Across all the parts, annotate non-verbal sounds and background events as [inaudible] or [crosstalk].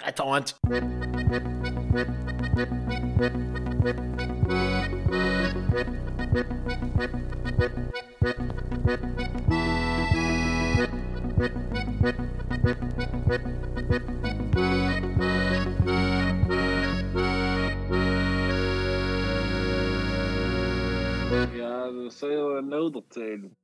Drei Tauend. Ja, das soll ja ein Laut erzählen.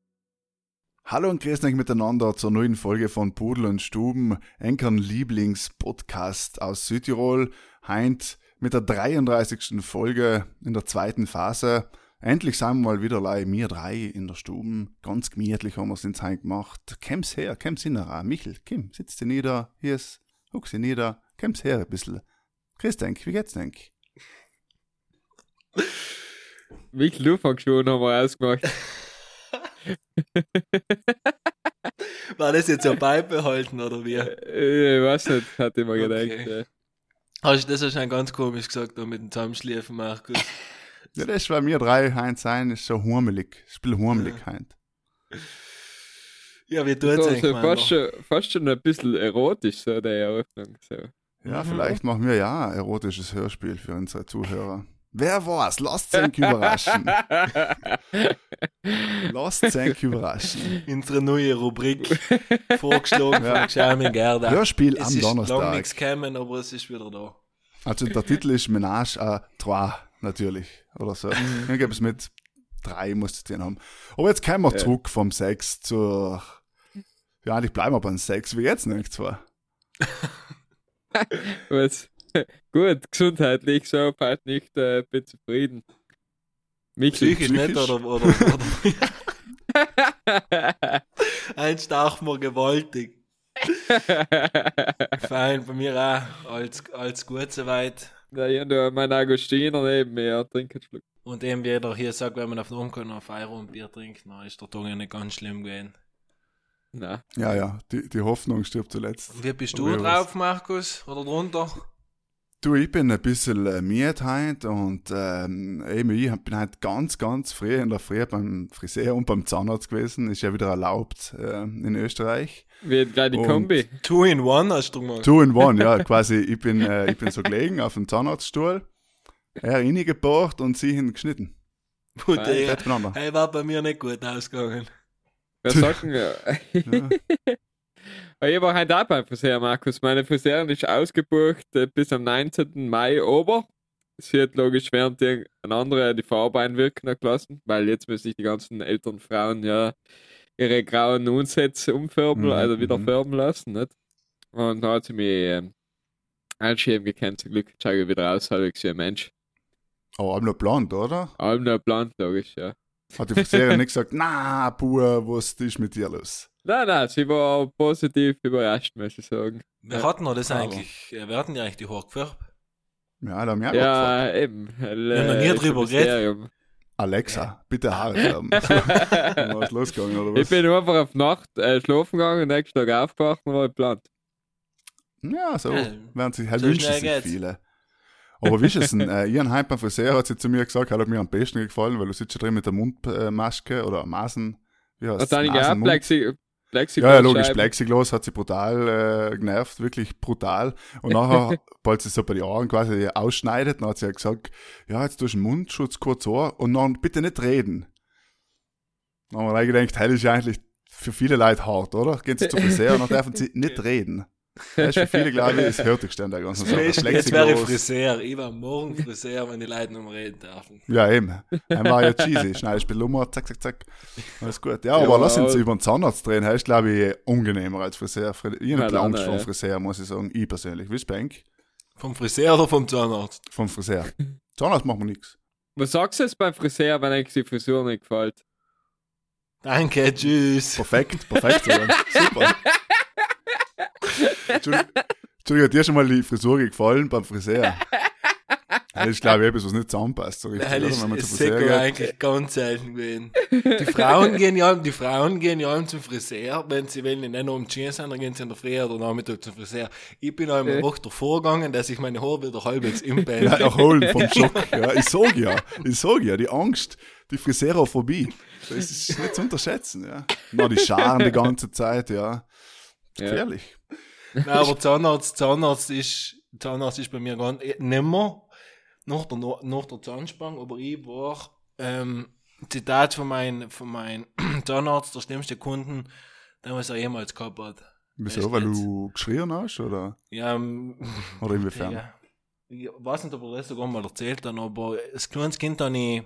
Hallo und grüßt euch miteinander zur neuen Folge von Pudel und Stuben, Enkern Lieblingspodcast aus Südtirol. Heint mit der 33. Folge in der zweiten Phase. Endlich sind wir mal wieder lei, wir drei in der Stuben. Ganz gemütlich haben wir es ins Heim gemacht. Komm's her, komm's hinter. Michel, komm, sitzt dir nieder. Hier ist, guck sie nieder. Komm's her ein bisschen. Chris, denk, wie geht's denk? Michael, du fangst schon, haben wir ausgemacht. War das jetzt ja beibehalten oder wie? Äh, Ich weiß nicht, hat immer Okay. gedacht. äh. Hast du das wahrscheinlich ganz komisch gesagt, da mit dem Zusammenschläfen, Markus? Ja, das war mir drei Heint sein, ist so hurmelig. Spiel hurmelig Heint. Ja, wie So, tut's so eigentlich, fast, schon, fast schon ein bisschen erotisch, so der Eröffnung. So. Ja, Mhm. vielleicht machen wir ja ein erotisches Hörspiel für unsere Zuhörer. Wer war's? Lasst euch überraschen. [laughs] Lasst euch überraschen. Unsere neue Rubrik vorgeschlagen Ja. von Charming Gerda. Hörspiel es am ist lang Donnerstag. nichts gekommen, aber es ist wieder da. Also der Titel ist Menage à Trois, natürlich. Oder so. Mhm. Dann gibt es mit drei, muss es den haben. Aber jetzt kommen wir Ja. zurück vom Sex zur. Ja, eigentlich bleiben wir beim Sex, wie jetzt nicht zwar. [laughs] Was? [laughs] Gut, gesundheitlich, so halt nicht, äh, bin zufrieden. Michael, Psychisch nicht, oder? oder, oder [laughs] Eins stach mir gewaltig. [laughs] Fein, bei mir auch. Alles, alles gut soweit. da ja, da mein Agostiner neben mir, trinkt einen Schluck. Und eben wie jeder hier sagt, wenn man auf den Umkommen auf und Bier trinkt, dann ist der Tag ja nicht ganz schlimm gewesen. Na, Ja, ja, die, die Hoffnung stirbt zuletzt. Und wie bist du drauf, Markus? Oder drunter? Du, ich bin ein bisschen äh, müde heute und ähm, eben ich bin halt ganz, ganz früh in der Früh beim Friseur und beim Zahnarzt gewesen. Ist ja wieder erlaubt äh, in Österreich. wie ein kleine Und- Kombi. Two in one hast du gemacht. Two in one, ja, quasi. Ich bin, äh, ich bin so gelegen auf dem Zahnarztstuhl, er reingebohrt und sie. Gut, ey, Bett beieinander. hey, war bei mir nicht gut ausgegangen. [laughs] Wir sagen, ja. Ich war heute auch beim Friseur, Markus. Meine Friseurin ist ausgebucht äh, bis am 19. Mai ober. Sie hat logisch während ein anderer die Farbe einwirken gelassen, weil jetzt müssen sich die ganzen älteren Frauen ja ihre grauen Unsätze umfärben, Mhm, also wieder mhm. färben lassen, nicht? Und da hat sie mich ähm, einschieben gekannt, zum Glück schaue ich wieder aus, halb wie ein Mensch. Aber auch nur blond, oder? Allem nur Plan, logisch, ja. Hat die Friseurin nicht gesagt, na, Bur, was ist mit dir los? Nein, nein, sie war positiv überrascht, muss ich sagen. Wir Ja. hatten wir das Aber- eigentlich, äh, wir hatten ja eigentlich die Haare gefärbt. Ja, da haben wir auch Ja, eben. haben noch nie drüber geredet. Alexa, bitte Haare färben. Dann war es losgegangen, oder was? Ich bin einfach auf Nacht äh, schlafen gegangen, nächsten Tag aufgewacht und war geplant. Ja, so Ja, werden sich, halt so wünschen sich geht's. viele. Aber wie ist es denn? Äh, Ian Heim beim Friseur hat sie zu mir gesagt, hat mir am besten gefallen, weil du sitzt schon drin mit der Mundmaske oder Maßen. Wie heißt auch Nasenmund? Plexi Plexi Ja, ja, logisch, Plexiglas hat sie brutal äh, genervt, wirklich brutal. Und nachher, [laughs] bald sie so bei den Ohren quasi ausschneidet, dann hat sie ja gesagt, ja, jetzt tust du den Mundschutz kurz an und dann bitte nicht reden. Dann haben wir gedacht, das ist ja eigentlich für viele Leute hart, oder? Gehen sie zu Friseur und dann dürfen sie [laughs] nicht reden. Das ist für viele, glaube ich, das Hörtigste an der ganzen Sache. Jetzt wäre ich. Friseur. Ich war morgen Friseur, wenn die Leute noch mal reden dürfen. Ja, eben. Einmal ja cheesy. Schneidest ein Lummer, zack, zack, zack. Alles gut. Ja, Ja, aber lass uns über den Zahnarzt drehen. Das ist, glaube ich, angenehmer als Friseur. Ich habe Ja, Angst vor ja. Friseur, muss ich sagen. Ich persönlich. Wie ist Bank? Vom Friseur oder vom Zahnarzt? Vom Friseur. Zahnarzt machen wir nichts. Was sagst du jetzt beim Friseur, wenn euch die Frisur nicht gefällt? Danke, tschüss. Perfekt, perfekt. Super. [laughs] Entschuldigung, Entschuldigung, hat dir schon mal die Frisur gefallen beim Friseur? [laughs] Das ist, glaube ich, etwas, was nicht zusammenpasst. So richtig, Das oder? ist, Wenn man ist Friseur geht. eigentlich ganz selten gewesen. Die Frauen gehen ja, die Frauen gehen ja allem zum Friseur, wenn sie wollen, nicht nur um die Jeans sind, dann gehen sie in der Früh oder Nachmittag zum Friseur. Ich bin einmal eine Woche davor gegangen, dass ich meine Haare wieder halbwegs im [laughs] Band Ja, erholen vom [laughs] Schock. Ja, ich sag ja, ich sag ja, die Angst, die Friseurophobie, das ist nicht zu unterschätzen. Ja. Na, die Scharen die ganze Zeit, ja. Ja. Nein, aber Zahnarzt, Zahnarzt ist, Zahnarzt ist bei mir gar nicht mehr nach der, nach der Zahnspange, aber ich war, ähm, Zitat von meinem von mein [clears throat] Zahnarzt, der schlimmste Kunden, den was er jemals gehabt hat. Wieso? Weil jetzt? du geschrien hast, oder? Ja, ähm, [laughs] Oder inwiefern? ja. Ich weiß nicht, ob er das sogar mal erzählt hat, aber als kleines Kind habe ich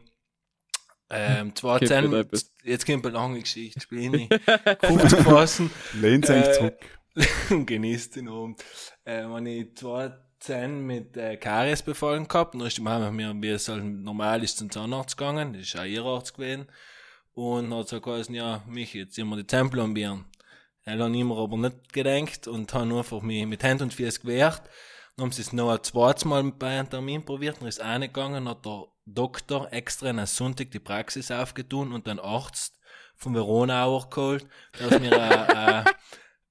ähm, [laughs] zwei Gibt Zähne, jetzt kommt eine lange Geschichte, spiele ich nicht, [laughs] Kopf gefassen, Lehnt sich Äh, zurück. Und [laughs] genießt den Abend. Ähm, habe ich zwei Zähne mit äh, Karies befallen gehabt. Dann ist die Mama mir, wie es halt normal ist, zum Zahnarzt gegangen. Das ist auch ihr Arzt gewesen. Und hat so geheißen, ja, mich, jetzt sind wir die Zähne plombieren. Er hat immer aber nicht gedenkt und hat nur einfach mich mit Hand und Füßen gewehrt. Dann haben sie es noch ein zweites Mal bei einem Termin probiert, dann ist eine gegangen, hat der Doktor extra an Sonntag die Praxis aufgetun und den Arzt von Veronauer geholt, der mir [laughs]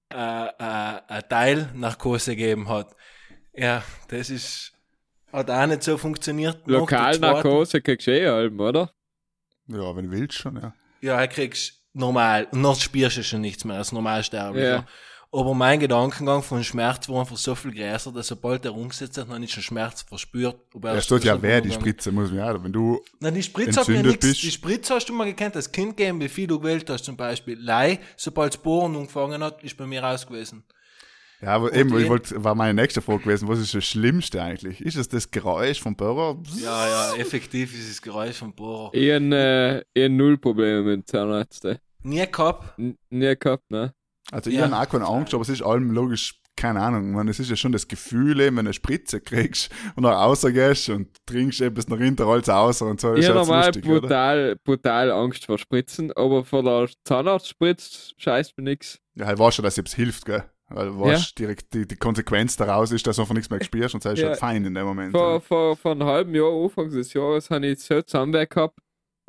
eine, eine Teilnarkose gegeben hat. Ja, das ist, hat auch nicht so funktioniert. Lokalnarkose kriegst du eh allem, oder? Ja, wenn du willst schon, ja. Ja, kriegst normal. Und dann spürst du schon nichts mehr als Normalsterblicher. Ja. Aber mein Gedankengang von Schmerz war einfach so viel größer, dass sobald er umgesetzt hat, noch nicht schon Schmerz verspürt. ob er Es tut ja weh, die Spritze, muss man ja. Wenn du, Nein, die Spritze hat mir entzündet nichts. Die Spritze hast du mal gekannt, als Kind geben, wie viel du gewählt hast, zum Beispiel. Lei, sobald das Bohren angefangen hat, ist bei mir raus gewesen. ja, aber eben, eh- ich wollte, war meine nächste Frage gewesen, was ist das Schlimmste eigentlich? Ist es das Geräusch vom Bohrer? Ja, ja, effektiv ist das Geräusch vom Bohrer. Ich hab, äh, hab null Probleme mit ey. Nie gehabt. N nie gehabt, ne? Also ich Ja. habe auch keine Angst, aber es ist allem logisch, keine Ahnung, man, es ist ja schon das Gefühl, eben, wenn du eine Spritze kriegst und dann rausgehst und trinkst etwas nach hinten, alles aus und so, Ich habe normal lustig, oder? brutal, brutal Angst vor Spritzen, aber vor der Zahnarztspritze scheißt mir nix. Ja, halt weißt du, dass es hilft, gell? Weil du weißt, direkt die, die Konsequenz daraus ist, dass du einfach nichts mehr spürst und sagst, Ja. halt fein in dem Moment. Vor, vor, vor einem halben Jahr, Anfang des Jahres, habe ich so Zahnweh gehabt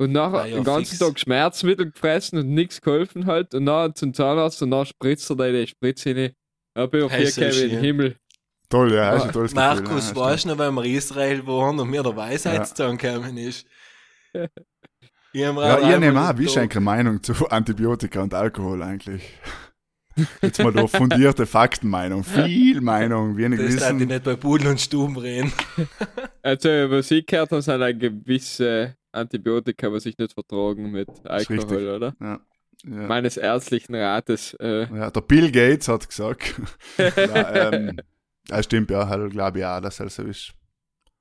und nachher Ah ja, den ganzen fix. Tag Schmerzmittel gefressen und nichts geholfen halt und nachher zum Zahnarzt und nachher spritzt er die Spritze rein. Da bin ich auf Hey, hier so gekommen in den schön. Himmel. Toll, ja, ist ein tolles Markus, Gefühl. ja, weißt du noch, wenn wir in Israel waren und mir der Weisheitszahn gekommen ist? [laughs] Ja, auch ich nehme auch, wie ist eigentlich eine Meinung zu Antibiotika und Alkohol eigentlich? [laughs] Jetzt mal da fundierte Faktenmeinung, viel Meinung, wenig Das darf ich Wissen. nicht bei Pudel und Stuben reden. [laughs] Also, was ich gehört habe, sind ein gewisse Antibiotika, was ich nicht vertragen mit Alkohol, oder? Ja, ja. Meines ärztlichen Rates. Äh, ja, der Bill Gates hat gesagt, [laughs] ja, ähm, ja, stimmt, ja, halt, glaube ich auch, dass er so ist.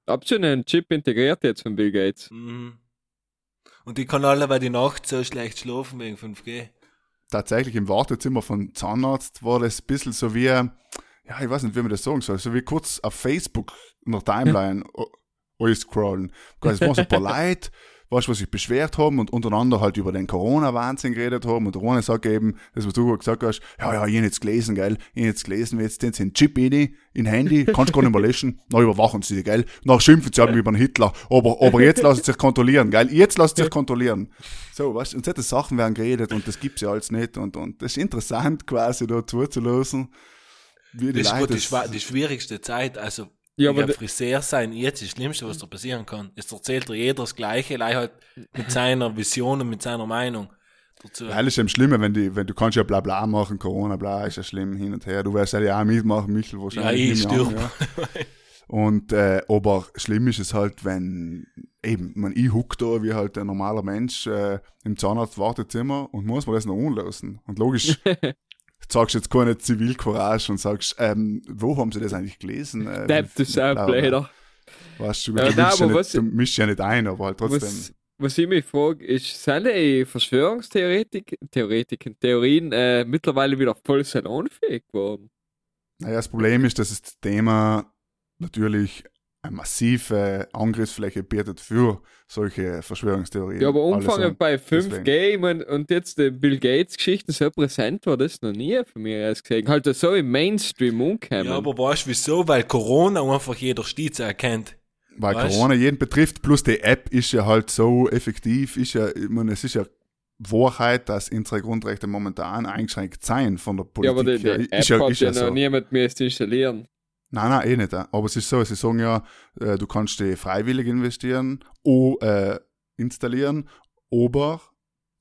habt ihr einen Chip integriert jetzt von Bill Gates? Mhm. Und ich kann alle bei die Nacht so schlecht schlafen wegen 5G. Tatsächlich im Wartezimmer von Zahnarzt war das ein bisschen so wie, ja, ich weiß nicht, wie man das sagen soll, so wie kurz auf Facebook in der [laughs] Timeline alles scrollen. Es waren so ein paar Leute, [laughs] weißt du, was sich beschwert haben und untereinander halt über den Corona-Wahnsinn geredet haben und der eine sagt eben, das was du gerade gesagt hast, ja, ja, ich hab jetzt gelesen, gell, ich hab jetzt gelesen, jetzt den sie einen Chip in, in Handy, kannst gar nicht mehr löschen, [laughs] dann überwachen sie dich, gell, dann schimpfen sie halt über den Hitler, aber, aber jetzt lassen sie sich kontrollieren, gell, jetzt lassen sie sich kontrollieren. So, weißt du, und solche Sachen werden geredet und das gibt's ja alles nicht und, und das ist interessant quasi da zuzulassen, wie die Das Leute schwa- die schwierigste Zeit. Also, Ja, ja, aber Friseur sein jetzt ist das Schlimmste, was da passieren kann. Es erzählt dir jeder das Gleiche, leider halt mit seiner Vision und mit seiner Meinung dazu. Weil es ist eben schlimmer, wenn, die, wenn du kannst ja bla bla machen, Corona bla, ist ja schlimm hin und her. Du wirst ja auch mitmachen, Michel Ja, wahrscheinlich. ich nehme an, stirb. ja. Und, äh, aber schlimm ist es halt, wenn, eben, man, ich huck da wie halt ein normaler Mensch äh, im Zahnarzt-Wartezimmer und muss mir das noch anlassen. Und logisch, [laughs] sagst jetzt keine Zivilcourage und sagst, ähm, wo haben sie das eigentlich gelesen? Äh, Depp, bla. Soundbläder. Weißt du, Äh, du, nein, ja aber nicht, was- du mischst ja nicht ein, aber halt trotzdem. Was, was ich mich frage, ist, sind die Verschwörungstheoretiker, Theoretiken, Theorien äh, mittlerweile wieder voll salonfähig geworden? Naja, das Problem ist, dass das Thema natürlich eine massive Angriffsfläche bietet für solche Verschwörungstheorien. Ja, aber sagen, bei deswegen. 5G ich mein, und jetzt die Bill Gates-Geschichten so präsent war das noch nie von mir aus gesehen. Halt so im Mainstream umgekommen. Ja, aber weißt du wieso? Weil Corona einfach jeder Stieß erkennt. Weil Weißt? Corona jeden betrifft, plus die App ist ja halt so effektiv, ist ja, ich meine, es ist ja Wahrheit, dass unsere Grundrechte momentan eingeschränkt sein von der ja, Politik. aber die, die. App ist ja, hat ist ja, ja noch so. niemand mehr installieren. Nein, nein, eh nicht. Aber es ist so, sie sagen ja, äh, du kannst die freiwillig investieren, o, äh, installieren, aber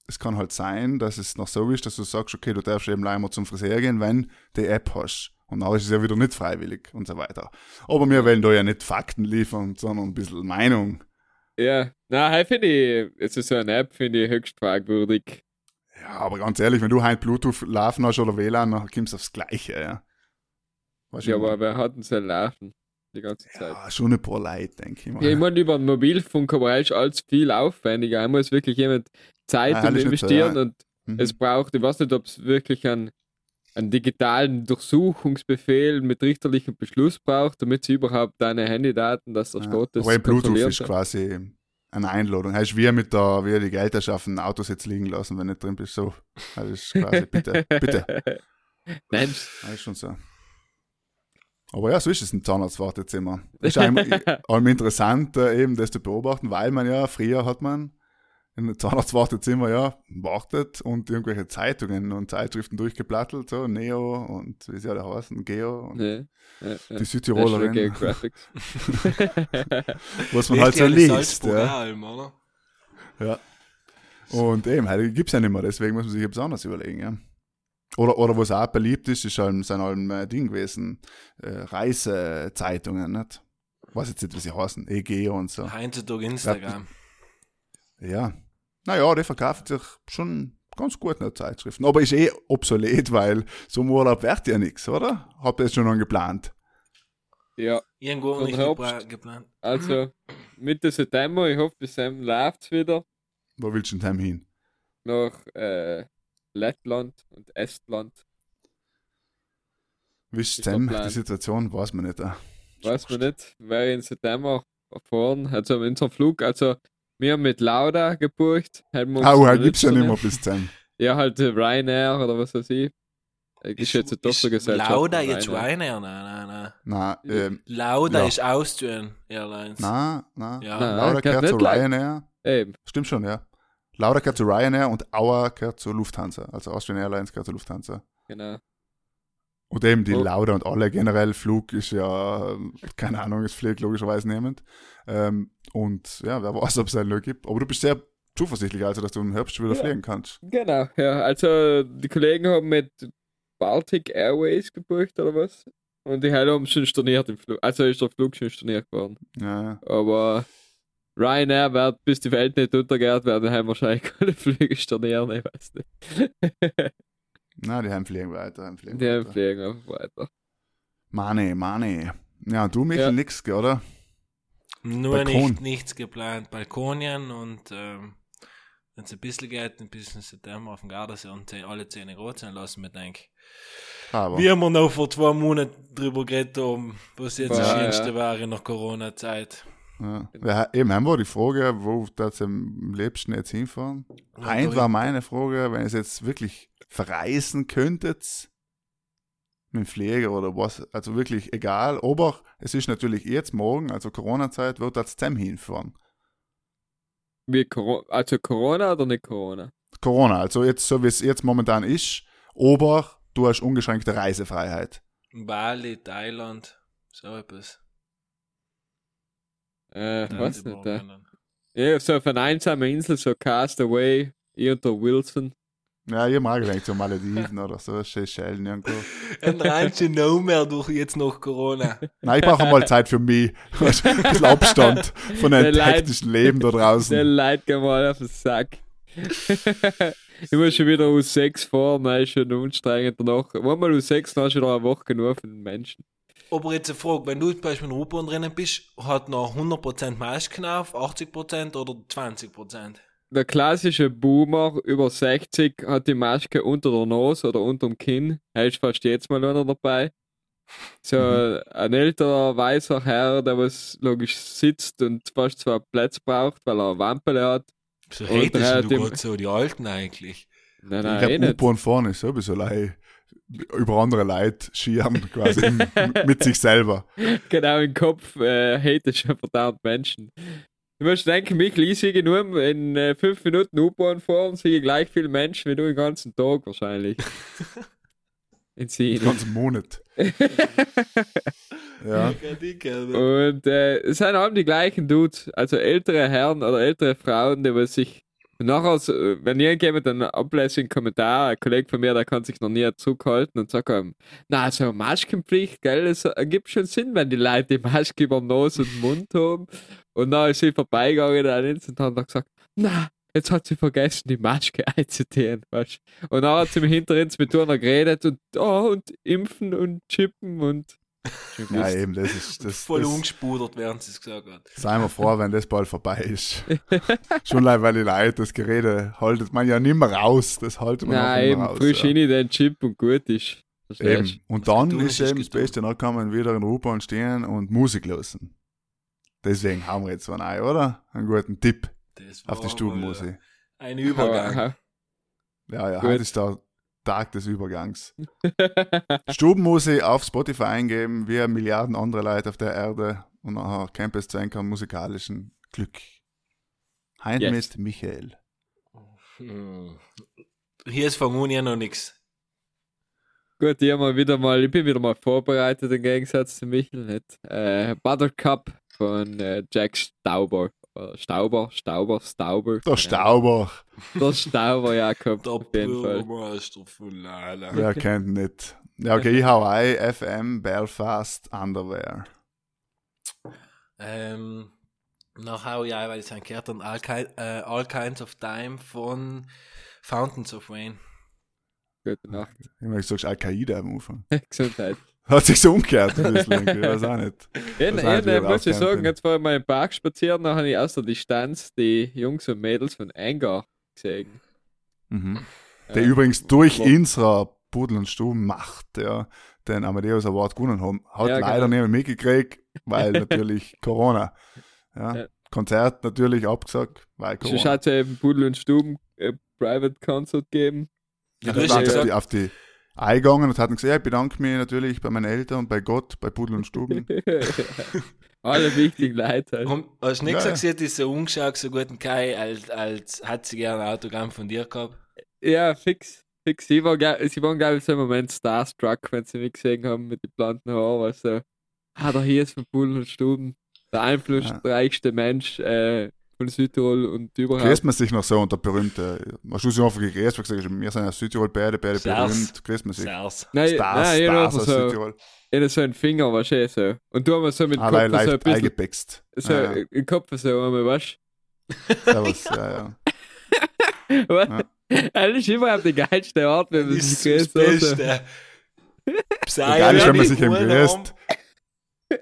es kann halt sein, dass es noch so ist, dass du sagst, okay, du darfst eben einmal zum Friseur gehen, wenn du die App hast. Und dann ist es ja wieder nicht freiwillig und so weiter. Aber wir wollen da ja nicht Fakten liefern, sondern ein bisschen Meinung. Ja, na, hey, finde ich, es ist so eine App, finde ich höchst fragwürdig. Ja, aber ganz ehrlich, wenn du halt Bluetooth laufen hast oder WLAN, dann kommst du aufs Gleiche, ja. Ja, aber wer hat denn so laufen die ganze Zeit? ja, schon ein paar Leute, denke ich mal. Ja, ich meine, über den Mobilfunk aber ist alles viel aufwendiger. Einmal muss wirklich jemand Zeit Ah, und so, investieren ja. und Mhm. es braucht, ich weiß nicht, ob es wirklich einen, einen digitalen Durchsuchungsbefehl mit richterlichem Beschluss braucht, damit sie überhaupt deine Handydaten, dass der Ja, Staat das im Bluetooth ist quasi eine Einladung. Heißt, wie mit der, wie die Geldherrschaften Autos jetzt liegen lassen, wenn nicht drin bist. So. Das ist quasi, bitte, bitte. [laughs] Nein, Das ist schon so. Aber ja, so ist es im Zahnarztwartezimmer. Das [laughs] ist einem, allem interessant, äh, eben das zu beobachten, weil man ja, früher hat man in einem Zahnarztwartezimmer ja wartet und irgendwelche Zeitungen und Zeitschriften durchgeplattelt, so Neo und wie sie alle heißen, Geo und nee. Ja, ja. die Südtirolerin, [laughs] was man halt so liest. Ja. Oder? Ja. Und eben, heute gibt es ja nicht mehr, deswegen muss man sich etwas anderes überlegen, ja. Oder, oder was auch beliebt ist, ist halt, sind halt äh, Ding gewesen, äh, Reisezeitungen, nicht? Weiß jetzt nicht, wie sie heißen, EG und so. Heutzutage Instagram. Ja. Naja, die verkaufen sich schon ganz gut in Zeitschriften. Aber ist eh obsolet, weil so ein Urlaub wird ja nichts, oder? Habt ihr jetzt schon noch geplant? ja, Irgendwo nicht Herbst. gepla- geplant. also Mitte September, ich hoffe, bis dann läuft es wieder Wo willst du denn hin? nach äh, Lettland und Estland. Wie ist denn die Situation? Weiß man nicht. äh. Weiß man nicht, wäre in September fahren, also unser Flug, also wir haben mit Lauda gebucht. Haben wir uns Au, gibt's ja nicht mehr bis dann. Ja, halt äh, Ryanair oder was weiß ich. Äh, Ist jetzt eine Tochtergesellschaft. Lauda jetzt Ryanair. Nein, nein, Nein, nein. ähm, Lauda Ja. ist Austrian Airlines. nein, nein. Ja. Nein. Lauda gehört zu. Ryanair. Eben, Stimmt schon, ja. Lauda gehört zu Ryanair und Auer gehört zu Lufthansa. Also Austrian Airlines gehört zu Lufthansa. genau. Und eben die Oh. Lauda und alle generell Flug ist ja, ähm, keine Ahnung, es fliegt logischerweise nehmend. Ähm, und ja, wer weiß, ob es einen gibt. Aber du bist sehr zuversichtlich, also dass du im Herbst wieder Ja. fliegen kannst. Genau, ja. Also die Kollegen haben mit Baltic Airways gebucht oder was? Und die haben schon storniert im Flug. Also ist der Flug schon storniert geworden. Ja, ja. Aber Ryanair wird, bis die Welt nicht untergeht, werden haben wahrscheinlich [laughs] keine Flüge stornieren, ich weiß nicht. Na, die haben fliegen weiter, haben fliegen Die weiter. fliegen einfach weiter. Money, money. Ja, du, Michael, Ja. nix, oder? Nur nicht, nichts geplant. Balkonien und ähm, wenn es ein bisschen geht, ein bisschen September auf dem Gardasee und alle Zähne rot sein lassen, mir denke Aber, wir noch vor zwei Monaten drüber geredet haben, was jetzt das Ja, Schönste ja. war in der Corona-Zeit. Ja. ja, eben haben wir die Frage, wo das am liebsten jetzt hinfahren? Heint war meine Frage, wenn ihr es jetzt wirklich verreisen könntet, mit dem Flieger oder was, also wirklich egal, aber es ist natürlich jetzt morgen, also Corona-Zeit, wird das zusammen hinfahren. Wie Coro also Corona oder nicht Corona? Corona, also jetzt so wie es jetzt momentan ist, aber du hast ungeschränkte Reisefreiheit. Bali, Thailand, so etwas. Äh, was die nicht. Äh. Ja, so auf einer einsamen Insel, so Castaway, ich und der Wilson. Ja, ich mag gedacht, so Malediven oder so, [laughs] Seychellen irgendwo. Ein No mehr durch jetzt noch Corona. [laughs] Nein, ich brauche mal Zeit für mich. [laughs] Ein bisschen Abstand von Der einem hektischen Leben da Der draußen. Leid geht mal auf den Sack. ich muss schon wieder aus 6 fahren, das ist schon anstrengend danach. Einmal aus 6 dann hast du wieder eine Woche genug für den Menschen. Aber jetzt eine Frage, wenn du zum Beispiel in U-Bahn drinnen bist, hat noch 100% Masken auf, 80% oder 20%? Der klassische Boomer über 60 hat die Maske unter der Nase oder unter dem Kinn. Er ist fast jetzt mal einer dabei. So ein älterer weißer Herr, der was logisch sitzt und fast zwei Plätze braucht, weil er eine Wampel hat. So der du gerade so die Alten eigentlich. Nein, Ich nein, eh glaube. U-Bahn vorne ist sowieso lei über andere Leute schieren, quasi [laughs] mit sich selber. genau im Kopf äh, hate schon verdammt Menschen. Du musst denken, mich ich nur in äh, fünf Minuten U-Bahn fahren, sehe ich gleich viele Menschen wie du den ganzen Tag wahrscheinlich. [laughs] in Den Sien. ganzen Monat. [laughs] ja. Und äh, es sind allem die gleichen Dudes, also ältere Herren oder ältere Frauen, die was sich Und nachher, so, wenn irgendjemand einen ablässigen Kommentar, ein Kollege von mir, der kann sich noch nie zurückhalten und sagt ihm, na, so eine Maskenpflicht, gell, es ergibt schon Sinn, wenn die Leute die Maske über Nase und Mund haben. Und dann ist sie vorbeigegangen an und hat gesagt, na, jetzt hat sie vergessen, die Maske [laughs] einzutun, weißt Und dann hat sie im Hintergrund mit einer geredet und, oh, und impfen und chippen und. Ja, eben, das ist. Das, Voll das, umgespudert, während sie es gesagt hat. Seien wir froh, wenn das bald vorbei ist. [laughs] Schon leid, weil die Leute das Gerede haltet man ja nicht mehr raus. Das haltet man Nein, einfach nicht eben, mehr raus. frisch ja. in den Chip und gut ist. Verstehst Eben. Und Was dann ist eben das. Beste, dann kann man wieder in der U-Bahn stehen und Musik hören. Deswegen haben wir jetzt einen ein, oder? Einen guten Tipp auf die Stubenmusik. Ein? Übergang. Ja, ja, heute ist der Tag des Übergangs. [laughs] Stubenmusik auf Spotify eingeben, wie Milliarden andere Leute auf der Erde und nachher Campus zu einem musikalischen Glück. Heint Yes. Michael. Hm. Hier ist von Uni noch nichts. Gut, ich, mal wieder mal, ich bin wieder mal vorbereitet im Gegensatz zu Michel. Nicht? Äh, Buttercup von äh, Jack Stauber. Äh, Stauber, Stauber, Stauber. Der Stauber. Der Stauber, ja, kommt Der auf jeden Fall. Bürgermeister von Lala. Wer kennt nicht? Ja, okay, ich hau ein. FM Belfast Underwear. Ähm, noch hau ich ein, weil ich es gehört habe, All, Ki- äh, All Kinds of Time von Fountains of Wayne. Gute Nacht. Ich meine, du sagst Al-Qaida am [laughs] Anfang. Gesundheit. Hat sich so umgekehrt ein bisschen, ich weiß auch nicht. Ja, Das ja, heißt, wie ne, ich muss ich sagen, jetzt war ich mal im Park spazieren, dann habe ich aus der Distanz die Jungs und Mädels von Anger gesehen. Mhm. Der Äh, übrigens durch unserer Pudel und Stuben macht, ja, den Amadeus Award gewonnen haben. Hat Ja, leider genau. niemand mitgekriegt, weil [laughs] natürlich Corona. Ja. Ja. Konzert natürlich abgesagt, weil Sonst Corona. hat es ja eben Pudel und Stuben äh, Private Concert gegeben. Ja, Ja, ja sind die auf die eingegangen und hatten gesagt, ja, ich bedanke mich natürlich bei meinen Eltern, bei Gott, bei Pudel und Stuben. [laughs] Alle wichtigen Leute. Halt. und hast du nicht Ja, gesagt, sie hat dich so umgeschaut, so gut und Kai, als, als hat sie gerne ein Autogramm von dir gehabt? Ja, fix. Fix. Sie waren, gell- sie waren glaube ich, so im Moment starstruck, wenn sie mich gesehen haben mit den blonden Haaren. Was so, ah, der hier ist von Pudel und Stuben. Der einflussreichste Mensch äh, von Südtirol und überhaupt. Grüßt man sich noch so unter berühmte, hast du sie einfach gegrüßt, weil du gesagt hast, wir sind aus Südtirol beide, beide Servus. berühmt, grüßt man sich. Servus. Nein, Stars, nein, Stars aus so, Südtirol. ich so einen Finger, weißt du, so. Und du haben so mit dem Allein Kopf so ein bisschen, eingepext. so Ja, ja. im Kopf so einmal, weißt Servus, ja, ja. [laughs] du? Was? Das ist überhaupt die geilste Art, wenn man Das sich ist das grüßt. so. Beste. Geil ist, wenn man sich eben grüßt,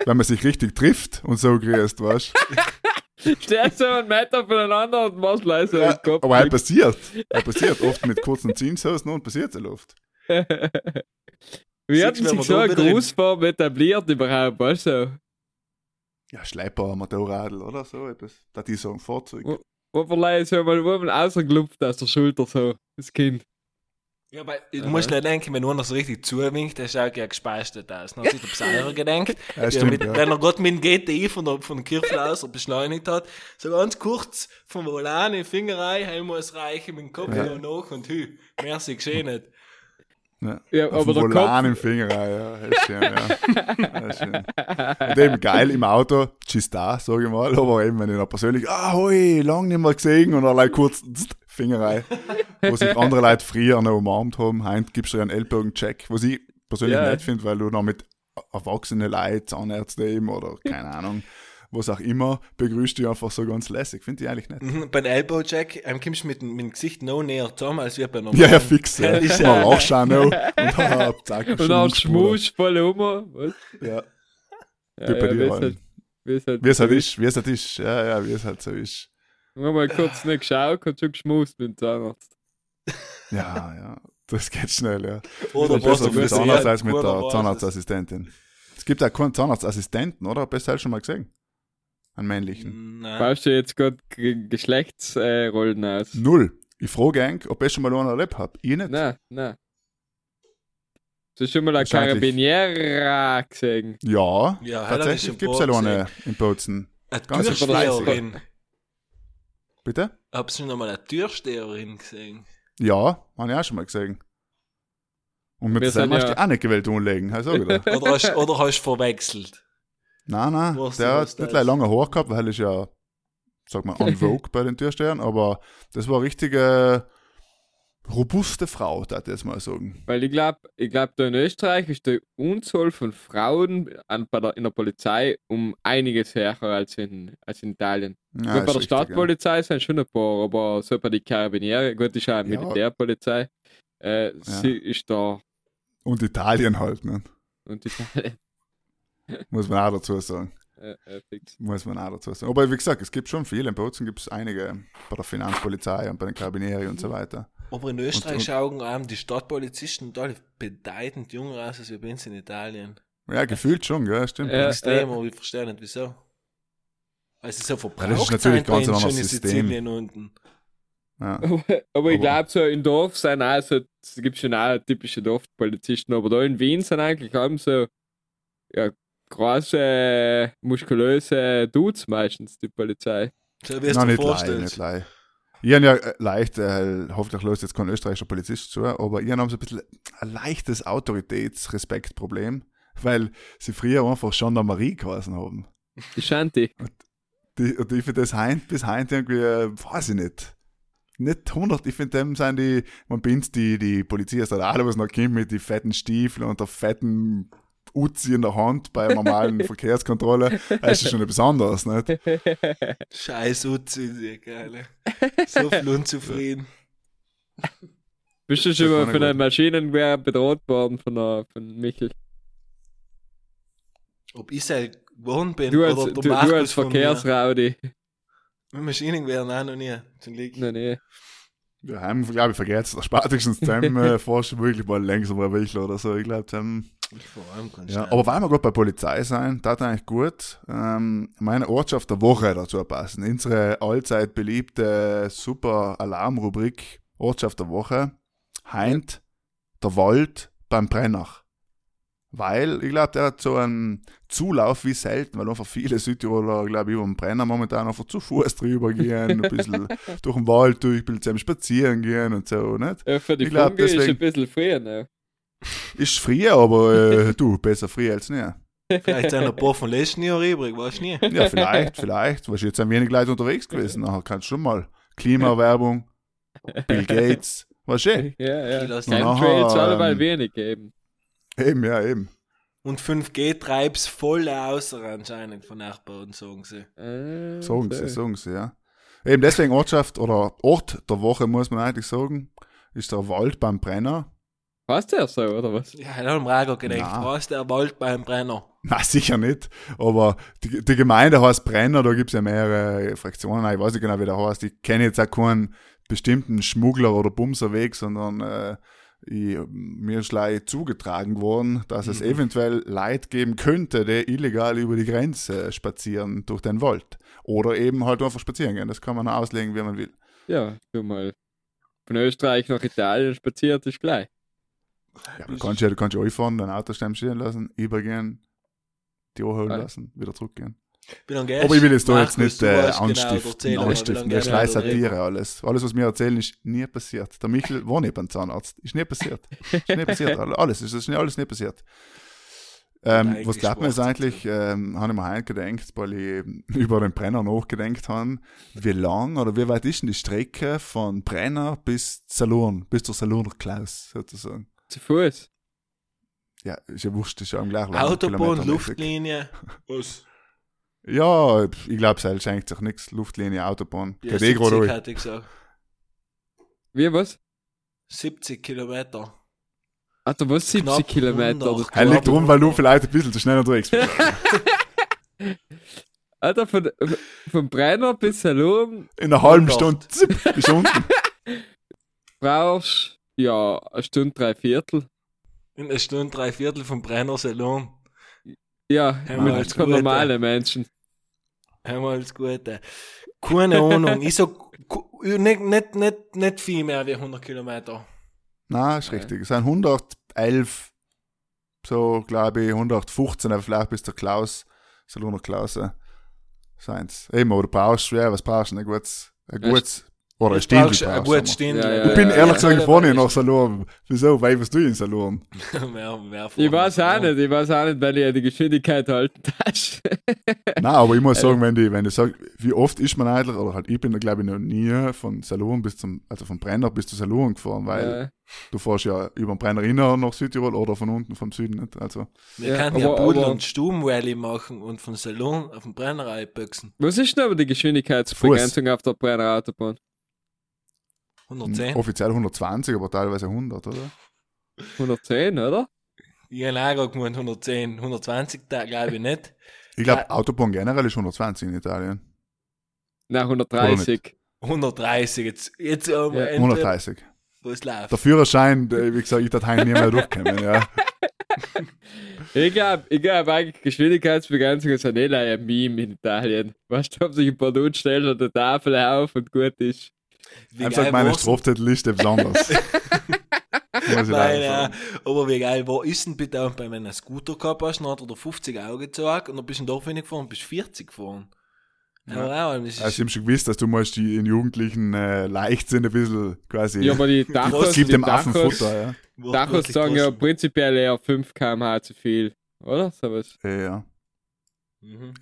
wenn man sich richtig trifft und so grüßt, weißt Stehst [laughs] so einen Meter voneinander und machst leise Ja, Kopf. Aber halt passiert. Halt passiert. Oft mit kurzen Zinshosen und passiert der Luft. Wie hat sich so eine Grußform etabliert überhaupt, du? Ja, Schlepper, Motorradl oder so etwas. Da die so ein Fahrzeug. Wo vielleicht so mal, wo man rausgelupft aus der Schulter, so, das Kind. Ja, aber du musst nicht denken, wenn einer so richtig zuwinkt, der schaut ja gespeistet aus. Dann hat sich der Psyrer [laughs] gedacht, Ja, stimmt, mit, ja. wenn er gerade mit dem GTI von der, von der Kirche aus beschleunigt hat, so ganz kurz vom Volan in die Fingerei, heim muss reichen, mit dem Kopf Ja. nach und hü, merci, geschehen nicht. Ja. Ja, aber der Volan Kopf, im Finger, ja. Ist schön, ja. ja schön. Und eben geil im Auto, tschüss da, sag ich mal. Aber eben, wenn ich noch persönlich, ah, hoi, lang nicht mehr gesehen und dann like kurz tzt, Fingerei. Wo sich andere Leute früher noch umarmt haben. Heint gibst du ja einen Ellbogencheck, was ich persönlich Ja. nett finde, weil du noch mit erwachsenen Leuten, Zahnärzte eben oder keine Ahnung, was auch immer, begrüßt du einfach so ganz lässig. Finde ich eigentlich nett. Mhm, Beim Elbow-Check ähm, kommst du mit, dem- mit dem Gesicht noch näher zusammen, als wir bei [laughs] einem Ja, ja, fix. Ja. Mal ja- lachst auch noch und dann [laughs] zack, und dann Schmus, Bruder. Schmus voll um. Was? Ja. Ja, Wie bei ja, dir halt, wie es halt, Wie es halt ist, wie es halt ist. Ja, ja, wie es halt so ist. Wir haben mal kurz nicht geschaut und schon geschmust mit dem Zahnarzt. Ja, ja. Das geht schnell, ja. Oder besser was mit du Zahnarzt als mit der? Zahnarztassistentin. Es gibt auch keinen Zahnarztassistenten, oder? Bist du halt schon mal gesehen? Einen männlichen. Nein. Baust du jetzt gerade Geschlechtsrollen aus? Null. Ich frage eigentlich, ob ich schon mal einen erlebt habe. Ich nicht. Nein, nein. Hast du schon mal eine Wahrscheinlich. Carabiniera gesehen? Ja, Ja, tatsächlich gibt es ja schon eine in Bozen. Ganz Türsteherin. Bitte? Habst du noch mal eine Türsteherin gesehen? Ja, habe ich auch schon mal gesehen. Und mit der sind hast du ja- die auch nicht gewählt umlegen, hast du auch gedacht. Oder hast, oder hast du verwechselt? Nein, nein, Was, der hat nicht gleich lange Haar gehabt, weil er ist ja sag mal, on vogue bei den Türstehern, aber das war richtige robuste Frau, da ich jetzt mal sagen. Weil ich glaube, ich glaub, da in Österreich ist die Unzahl von Frauen an, bei der, in der Polizei um einiges höher als in, als in Italien. Ja, bei der richtig, Stadtpolizei sind schon ein paar, aber so bei den Karabinieri, gut, ist auch eine Ja. Militärpolizei, äh, sie ist da Ja. Und Italien halt, ne? und Italien. [laughs] muss man auch dazu sagen. äh. Muss man auch dazu sagen. Aber wie gesagt, es gibt schon viele. In Bozen gibt es einige bei der Finanzpolizei und bei den Karabinieri und so weiter. Aber in Österreich und- schauen einem die Stadtpolizisten da bedeutend jünger aus als wir bei uns in Italien. Ja, gefühlt schon, gell? Stimmt. Ja. Extrem, aber ich verstehe nicht wieso. Weil sie so Ja, verbraucht das ist natürlich ganz ein schon anderes in System. Sizilien unten. Ja. Aber, aber ich glaube, so im Dorf sind auch so, es gibt schon auch typische Dorfpolizisten, aber da in Wien sind eigentlich haben so ja, große, muskulöse Dudes meistens, die Polizei. So wie es dir nicht vorstellst. nicht leicht. Ich habe ja äh, leicht, äh, hoffentlich löst jetzt kein österreichischer Polizist zu, aber ich habe so ein bisschen ein leichtes Autoritätsrespektproblem, weil sie früher einfach Gendarmerie geheißen haben. Die Shanti. Die, und ich finde das heint, bis heint irgendwie, äh, weiß ich nicht. Nicht 100, ich finde, dem sind die, man bindet die, die Polizei ist da alle, was noch kommt mit die fetten Stiefeln und der fetten Uzi in der Hand bei einer normalen [laughs] Verkehrskontrolle. Das ist schon etwas anderes, nicht? Scheiß Uzi, geil. So viel unzufrieden. Bist du schon mal von gut. einem Maschinengewehr bedroht worden von, der, von Michel? Ob ich sei geworden bin Du als, oder du, der du Markus als von mir. Verkehrsraudi. Mit Maschinengewehren auch noch nie, zum Glück. Nein, nee. Wir haben, glaube ich, vergessen, spätestens dem äh, [laughs] du wirklich mal langsamer Wichler oder so. Ich glaube, dem, Vor allem kannst ja. Aber weil wir gerade bei Polizei sein, das eigentlich gut. Ähm, meine Ortschaft der Woche dazu passen. Unsere allzeit beliebte super Alarmrubrik Ortschaft der Woche. Heint, der Wald beim Brenner. Weil, ich glaube, der hat so einen Zulauf wie selten, weil einfach viele Südtiroler, glaube ich, über den Brenner momentan einfach zu Fuß drüber gehen, ein bisschen [laughs] durch den Wald durch, ein bisschen spazieren gehen und so, nicht? Ja, für die Ich glaub, Funke ist deswegen- ein bisschen früher ne? [laughs] Ist früher, aber äh, [laughs] du, besser früher als nie. Vielleicht sind ein paar von letzten Jahr übrig, weißt du nie. Ja, vielleicht, vielleicht. Weißt du, jetzt sind wenig Leute unterwegs gewesen. Nachher kannst du schon mal Klimawerbung, [laughs] Bill Gates, weißt du? Ja, ja. Chemtrails nachher, alleweil ähm, wenig geben. Eben, ja, eben. Und 5G treibt's voll außer anscheinend von Nachbarn, sagen sie. Ah, Sagen so. sie, sagen sie, ja. Eben deswegen Ortschaft oder Ort der Woche, muss man eigentlich sagen, ist der Wald beim Brenner. Passt der so, oder was? Ja, ich habe mir auch gedacht, Na. was der Wald beim Brenner? Na, sicher nicht. Aber die, die Gemeinde heißt Brenner, da gibt es ja mehrere Fraktionen. Ich weiß nicht genau, wie der heißt. Ich kenne jetzt auch keinen bestimmten Schmuggler oder Bumserweg, sondern äh, ich, mir ist gleich zugetragen worden, dass es eventuell Leid geben könnte, die illegal über die Grenze spazieren durch den Wald. Oder eben halt einfach spazieren gehen. Das kann man auslegen, wie man will. Ja, du mal. Von Österreich nach Italien spaziert ist gleich. Ja, du kannst ja, du kannst ja einfahren, dein Auto stehen lassen, übergehen, die holen Ah. lassen, wieder zurückgehen. Aber ich will jetzt da jetzt nicht äh, weißt genau, anstiften, aber, anstiften. Das drüber? Satire alles. Alles, was wir erzählen, ist nie passiert. Der Michel war nicht beim Zahnarzt. Ist nie passiert. Ist nie passiert. [laughs] Alles, ist, ist alles nie passiert. Ähm, was glaubt man jetzt eigentlich, ähm, habe ich mir heute gedacht, weil ich über den Brenner nachgedacht habe, wie lang oder wie weit ist denn die Strecke von Brenner bis Salon, bis zur Saloner Klaus, sozusagen? Zu Fuß. Ja, ist ja wurscht, ist ja am gleichen Autobahn. Luftlinie. Was? Ja, ich glaube, es schenkt sich nichts. Luftlinie, Autobahn. Ja, Geht eh gerade 70 durch. hätte ich gesagt. Wie was? 70 Kilometer. Alter, was 70 Knapp Kilometer? 100. Das Er liegt rum, weil du vielleicht ein bisschen zu schnell unterwegs bist. [laughs] Alter, von, von Brenner bis Salon In einer halben 100. Stunde zipp, bist du unten. [laughs] brauchst ja eine Stunde, drei Viertel. In einer Stunde, drei Viertel vom Brenner Salon. Ja, Ja, mit als normale Menschen. Haben wir alles Gute. Keine Ahnung. Ich sag, nicht, nicht, nicht, nicht viel mehr wie 100 Kilometer. Nein, ist richtig. Es sind 111, so glaube ich, 115, aber vielleicht bis der Klaus, Saloner Klaus, sind's. Eben, du brauchst, ja, was brauchst du? Ein gutes, ein gutes Oder ein Stindl brauchst du ein gutes du Stindl. Ja, ja, Ich bin ja, ehrlich ja. gesagt vorne nach Salon. Wieso? Weil was du in Salon? Wer- wer Ich weiß auch nicht, ich weiß auch nicht, weil ich ja die Geschwindigkeit halten darf. Nein, aber ich muss sagen, wenn die, wenn du sagst, wie oft ist man eigentlich, oder halt ich bin da glaube ich noch nie von Salon bis zum, also vom Brenner bis zu Salon gefahren, weil Ja. du fährst ja über den Brenner inner nach Südtirol oder von unten vom Süden nicht. Also, Wir Ja, können ja Pudel aber- und Stuben-Rally machen und von Salon auf den Brenner einbüchsen. Was ist denn aber die Geschwindigkeitsbegrenzung auf der Brenner Autobahn? 110. offiziell 120, aber teilweise 100, oder? 110, oder? Ich habe auch gerade gemeint 110, 120, da glaube ich nicht. Ich glaube, Ja. Autobahn generell ist 120 in Italien. Nein, 130. 130, jetzt, jetzt wir Ja, endlich, 130. wo es läuft. Der Führerschein, wie gesagt, ich heute nie mehr durchkommen, ja. [laughs] Ich glaube, ich glaub, eigentlich Geschwindigkeitsbegrenzungen sind eh ein Meme in Italien. Weißt du, haben sich ein paar Dudes stellen an der Tafel auf und gut ist. Ich sag, meine besonders. [laughs] Muss ich leider Nein, ja, sagen. aber wie geil, wo ist denn bitte auch bei meiner Scooter gehabt hast, dann hat er da 50 Augen gezogen und dann bist du in Dorf gefahren und bist 40 gefahren. Ja, ja, das ist, Also, ich habe schon gewusst, dass du musst die in Jugendlichen äh, leicht sind, ein bisschen quasi. Ja, aber die [laughs] Dachos, Gib die dem Affen Dachos, Futter, ja. Dachos sagen ja prinzipiell eher 5 km/h zu viel, oder? So was. Äh, ja. Mhm.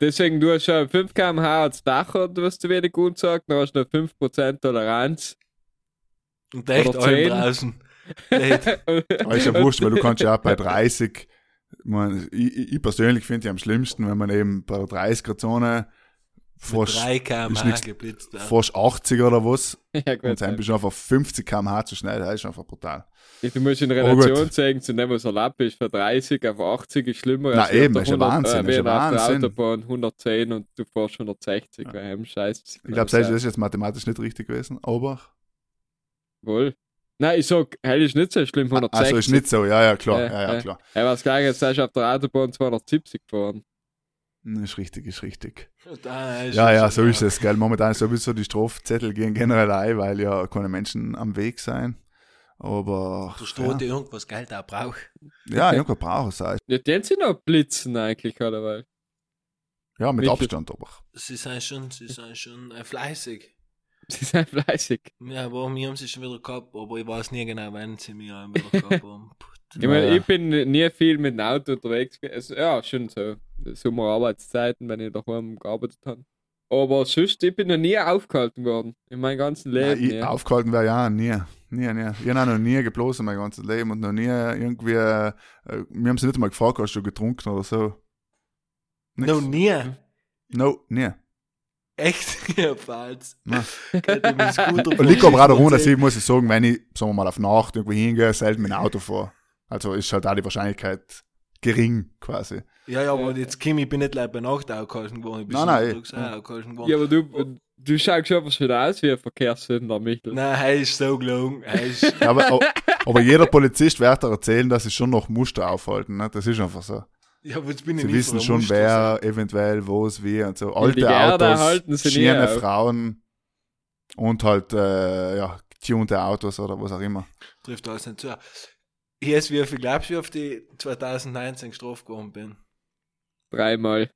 Deswegen, du hast schon 5 km/h als Dacho, was du wieder gut sagst, dann hast du noch 5% Toleranz. Und echt 10. draußen. [laughs] Echt. Aber ist ja wurscht, weil du kannst ja auch bei [laughs] 30, man, ich, ich ich persönlich finde ja am schlimmsten, wenn man eben bei der 30er-Zone Mit fast, 3 ist km/h geblitzt. Ja. fast 80 oder was [laughs] ja, gut. und dann bist du einfach 50 km/h zu schnell, das ist einfach brutal. Du musst in Oh, Relation gut. zeigen, zu dem, was erlaubt ist. Von 30 auf 80 ist schlimmer Na als eben, ist 100, Wahnsinn, äh, ist während auf der Wahnsinn. Autobahn 110 und du fährst 160, Ja. weil heim scheißt. Ich glaube, das ist jetzt mathematisch nicht richtig gewesen, aber. Wohl. Nein, ich sag, hell ist nicht so schlimm, 160. Also ist nicht so, ja, ja, klar, Ja, ja, ja, klar. Er war das gleiche, jetzt hast du auf der Autobahn 270 gefahren. Ist richtig, ist richtig. Da ist Ja, ja, so ist es, gell. Momentan ist sowieso die Strafzettel gehen generell ein, weil ja keine Menschen am Weg sein. Aber. Da steht ja. irgendwas Geld auch braucht. Ja, irgendwo braucht es auch. Ja, den sind noch blitzen eigentlich, oder? Weil Ja, mit Wirklich? Abstand aber. Sie sind schon, sie sind schon äh, fleißig. sie sind fleißig. Ja, aber wir haben sie schon wieder gehabt, aber ich weiß nie genau, wann sie mich auch [laughs] wieder gehabt haben. Ich meine, ich bin nie viel mit dem Auto unterwegs. Also, ja, schon so. Sommerarbeitszeiten, wenn ich daheim gearbeitet habe. Aber sonst, ich bin noch nie aufgehalten worden. In meinem ganzen Nein, Leben. ich, ja. Aufgehalten wäre ja nie. Nie, nie. Ich habe noch nie geblosen mein ganzes Leben und noch nie irgendwie. Äh, wir haben sie nicht mal gefragt, hast du getrunken oder so. Nix. Noch nie. No, nie. Echt? [laughs] Ja, [laughs] Und liegt aber auch daran, dass ich, muss ich sagen, wenn ich, sagen wir mal, auf Nacht irgendwo hingehe, selten mit dem Auto fahre. Also ist halt auch die Wahrscheinlichkeit gering, quasi. Ja, ja, aber jetzt Kim, ich bin nicht gleich bei Nacht aufgehalten worden. Ich bin Nein, nein, ja. ja, aber du, du schaust schon einfach schon aus wie ein Verkehrssünder, Michel. Nein, er ist so gelungen. Er ist, [laughs] Ja, aber, aber- jeder Polizist wird dir erzählen, dass sie schon noch Muster aufhalten. Ne? Das ist einfach so. ja, aber jetzt bin ich Sie wissen schon, Muster wer eventuell was, wie und so. Alte Autos, schöne. Frauen und halt, äh, ja, tunte Autos oder was auch immer. trifft alles nicht zu. Hier ist, wie viel glaubst du, ich auf die 2019 gestraft geworden bin? Dreimal.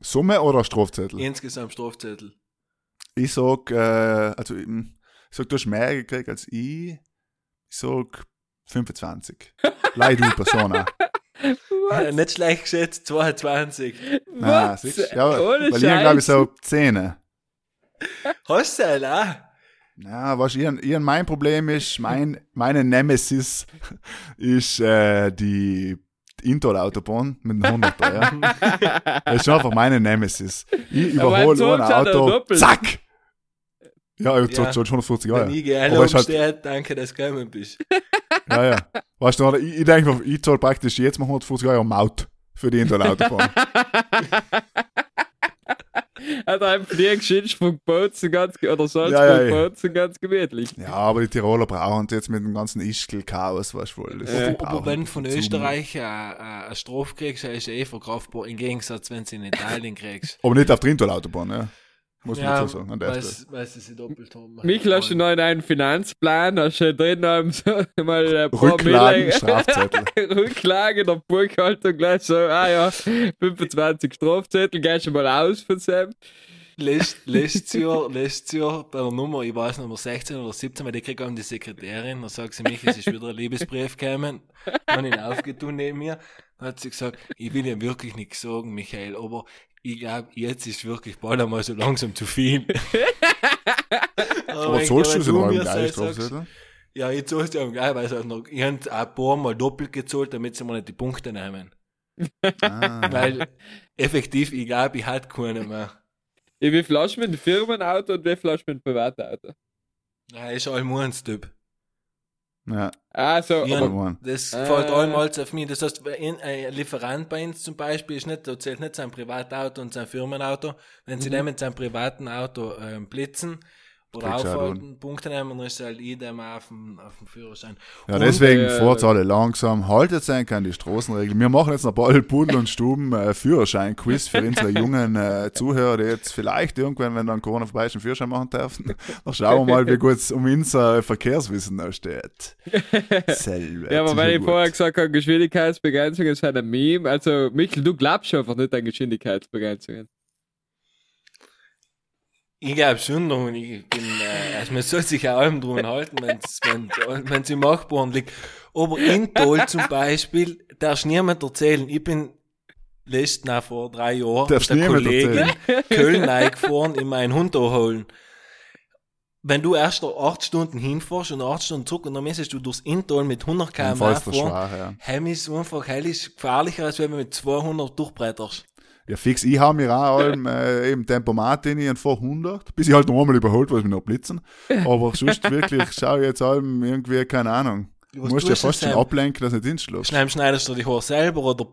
Summe oder Strafzettel? Insgesamt Strafzettel. Ich sag, äh, also ich, ich sag, du hast mehr gekriegt als ich. Ich sag 25. [laughs] Leih du Person auch. Äh, nicht schlecht geschätzt, 22. Na, Was? siehst du? Ja, Ohne weil ich glaube ich Scheiß. so 10. Hast du auch? Ja, was ich, ich, mein Problem ist, mein, meine Nemesis ist äh, die Intol-Autobahn mit dem 100er, ja. Das ist einfach meine Nemesis. Ich überhole ein Auto, zack! Ja, ich Ja. schon 150 Jahre. Wenn ich Aber ist halt- danke, dass du gekommen bist. Ja, ja. Weißt du, ich, ich denke, ich zahle praktisch jetzt mal 150 Euro Maut für die Intol-Autobahn. [laughs] Hat er einfach nie geschützt von Bozen ganz, oder Salzburg Ja, ja, ja. Bozen ganz gemütlich. ja, aber die Tiroler brauchen jetzt mit dem ganzen Ischgl-Chaos, weißt du wohl. Das Ja. Aber wenn du von. Österreich äh, äh, eine Strafe kriegst, ist ja eh verkraftbar, im Gegensatz, wenn du sie in Italien kriegst. Aber nicht auf der Intol-Autobahn, ja. Muss man ja, dazu sagen. An der weil Stelle. weil sie sie doppelt haben. Michel, hast du noch einen Finanzplan? Hast du drin so mal ein paar [laughs] Rücklagen, [laughs] Strafzettel. Rücklagen der Buchhaltung gleich so, ah ja, 25 Strafzettel, gehst du mal aus von Sam. Letztes [laughs] letztes Jahr, letztes Jahr bei der Nummer, ich weiß nicht, Nummer 16 oder 17, weil die kriegt die Sekretärin, da sagt sie mich, es ist wieder ein Liebesbrief gekommen, dann ihn aufgetun neben mir, dann hat sie gesagt, ich will ja wirklich nichts sagen, Michael, aber ich glaube, jetzt ist wirklich bald einmal so langsam zu viel. [laughs] Aber zahlst du sie noch im drauf, oder? Ja, ich zahl's ja am Geil, weil sie noch, ich ein paar Mal doppelt gezahlt, damit sie mir nicht die Punkte nehmen. Ah. Weil, effektiv, ich glaube, ich hatte keine mehr. Ja, wie flasch mit dem Firmenauto und wie flasch mit dem Privatauto? Ja, ist allem Typ. Ja, Also, Ja, aber, Mann. Das Äh. fällt allmals auf mich. Das heißt, ein Lieferant bei uns zum Beispiel ist nicht, da zählt nicht sein Privatauto und sein Firmenauto. Wenn sie Mhm. dem mit seinem privaten Auto ähm, blitzen oder auch aufhalten, Punkte nehmen, dann ist es halt ich dem auf dem, auf dem Führerschein. Ja, Und, deswegen äh, fahrt's alle langsam. Haltet sein kann die Straßenregeln. Wir machen jetzt noch bald Pudel und Stuben äh, Führerschein-Quiz für unsere [laughs] jungen äh, Zuhörer, die jetzt vielleicht irgendwann, wenn dann Corona vorbei ist, einen Führerschein machen dürfen. Dann schauen wir mal, wie gut es um unser Verkehrswissen noch steht. [laughs] Selber. ja, aber weil ich gut. vorher gesagt habe, Geschwindigkeitsbegrenzung ist halt ein Meme. Also, Michael, du glaubst einfach nicht an Geschwindigkeitsbegrenzungen. Ich glaube schon, und ich bin, äh, also man soll sich auch allem drum halten, wenn's, wenn es im Machbaren liegt. Aber in Tol zum Beispiel, darfst niemand erzählen, ich bin letzten auch vor drei Jahren Darfst mit der Kollegin Köln eingefahren, in meinen Hund holen. Wenn du erst noch acht Stunden hinfährst und acht Stunden zurück und dann müsstest du durchs Intal mit 100 km/h fahren, ja. heim ist einfach, hell ist gefährlicher, als wenn du mit 200 durchbretterst. Ja, fix. Ich habe mir auch allem, äh, eben Tempomat in und vor 100, bis ich halt noch einmal überholt, weil ich mich noch blitzen. Aber sonst wirklich, schau ich jetzt allem irgendwie, keine Ahnung. Du musst ja fast schon ablenken, dass du nicht hinschlägst. Schnell schneidest du die Haare selber oder,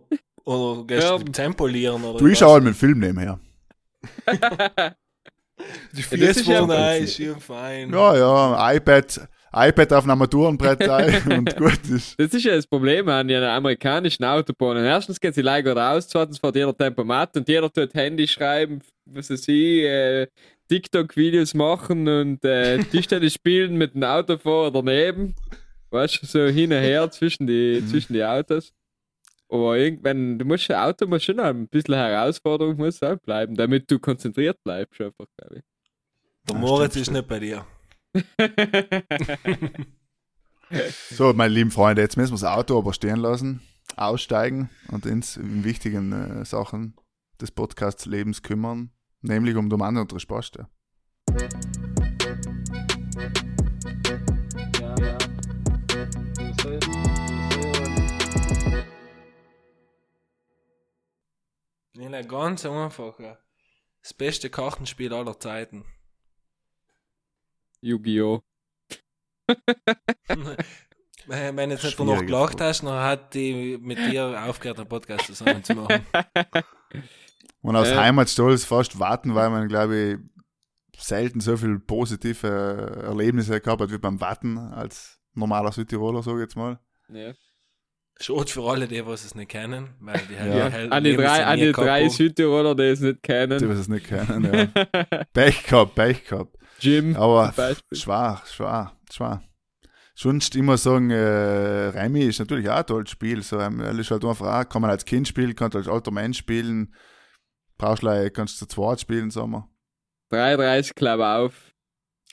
oder gehst Ja. du tempolieren oder Du, ich schau allem einen Film nebenher. [laughs] Die ist ja Prinzip- ist schön fein. Ja, ja, iPad, iPad auf ein Armaturenbrett [laughs] ein und gut ist. Das ist ja das Problem an den amerikanischen Autobahnen. Erstens geht sie leider raus, zweitens fährt jeder Tempomat und jeder tut Handy schreiben, was weiß ich, äh, TikTok-Videos machen und äh, Tischtennis spielen mit dem Autofahrer daneben. Weißt du, so hin und her zwischen die, Mhm. zwischen die Autos. Aber irgendwann, du musst ein Auto muss schon ein bisschen Herausforderung muss auch bleiben, damit du konzentriert bleibst, einfach, glaube Der Ja, Moritz ist nicht bei dir. So, meine lieben Freunde, jetzt müssen wir das Auto aber stehen lassen, aussteigen und uns in wichtigen äh, Sachen des Podcasts Lebens kümmern, nämlich um den Mann und die Spaste. Ja, ganz einfach. Das beste Kartenspiel aller Zeiten. Yu-Gi-Oh! [laughs] Wenn wenn jetzt nicht Schwierige danach gelacht hast, dann hat die mit dir aufgehört, einen Podcast zusammen zu machen. Und [laughs] aus Äh. Heimatstolz fast warten, weil man, glaube ich, selten so viele positive Erlebnisse gehabt hat wie beim Warten als normaler Südtiroler, sage ich jetzt mal. Ja. Schade für alle, die, was es nicht kennen, weil die haben Ja. hell- An die drei, an die drei. Südtiroler, die es nicht Die, kennen. was es nicht kennen, ja. [laughs] Pech gehabt, Pech gehabt. Jim Aber schwer, schwer, schwer. Sonst immer sagen, äh, Remy ist natürlich auch ein tolles Spiel. So, ähm, er ist halt einfach auch, kann man als Kind spielen, kann als alter Mensch spielen. Brauchst du, kannst du zu zweit spielen, sagen wir. 33 Club auf.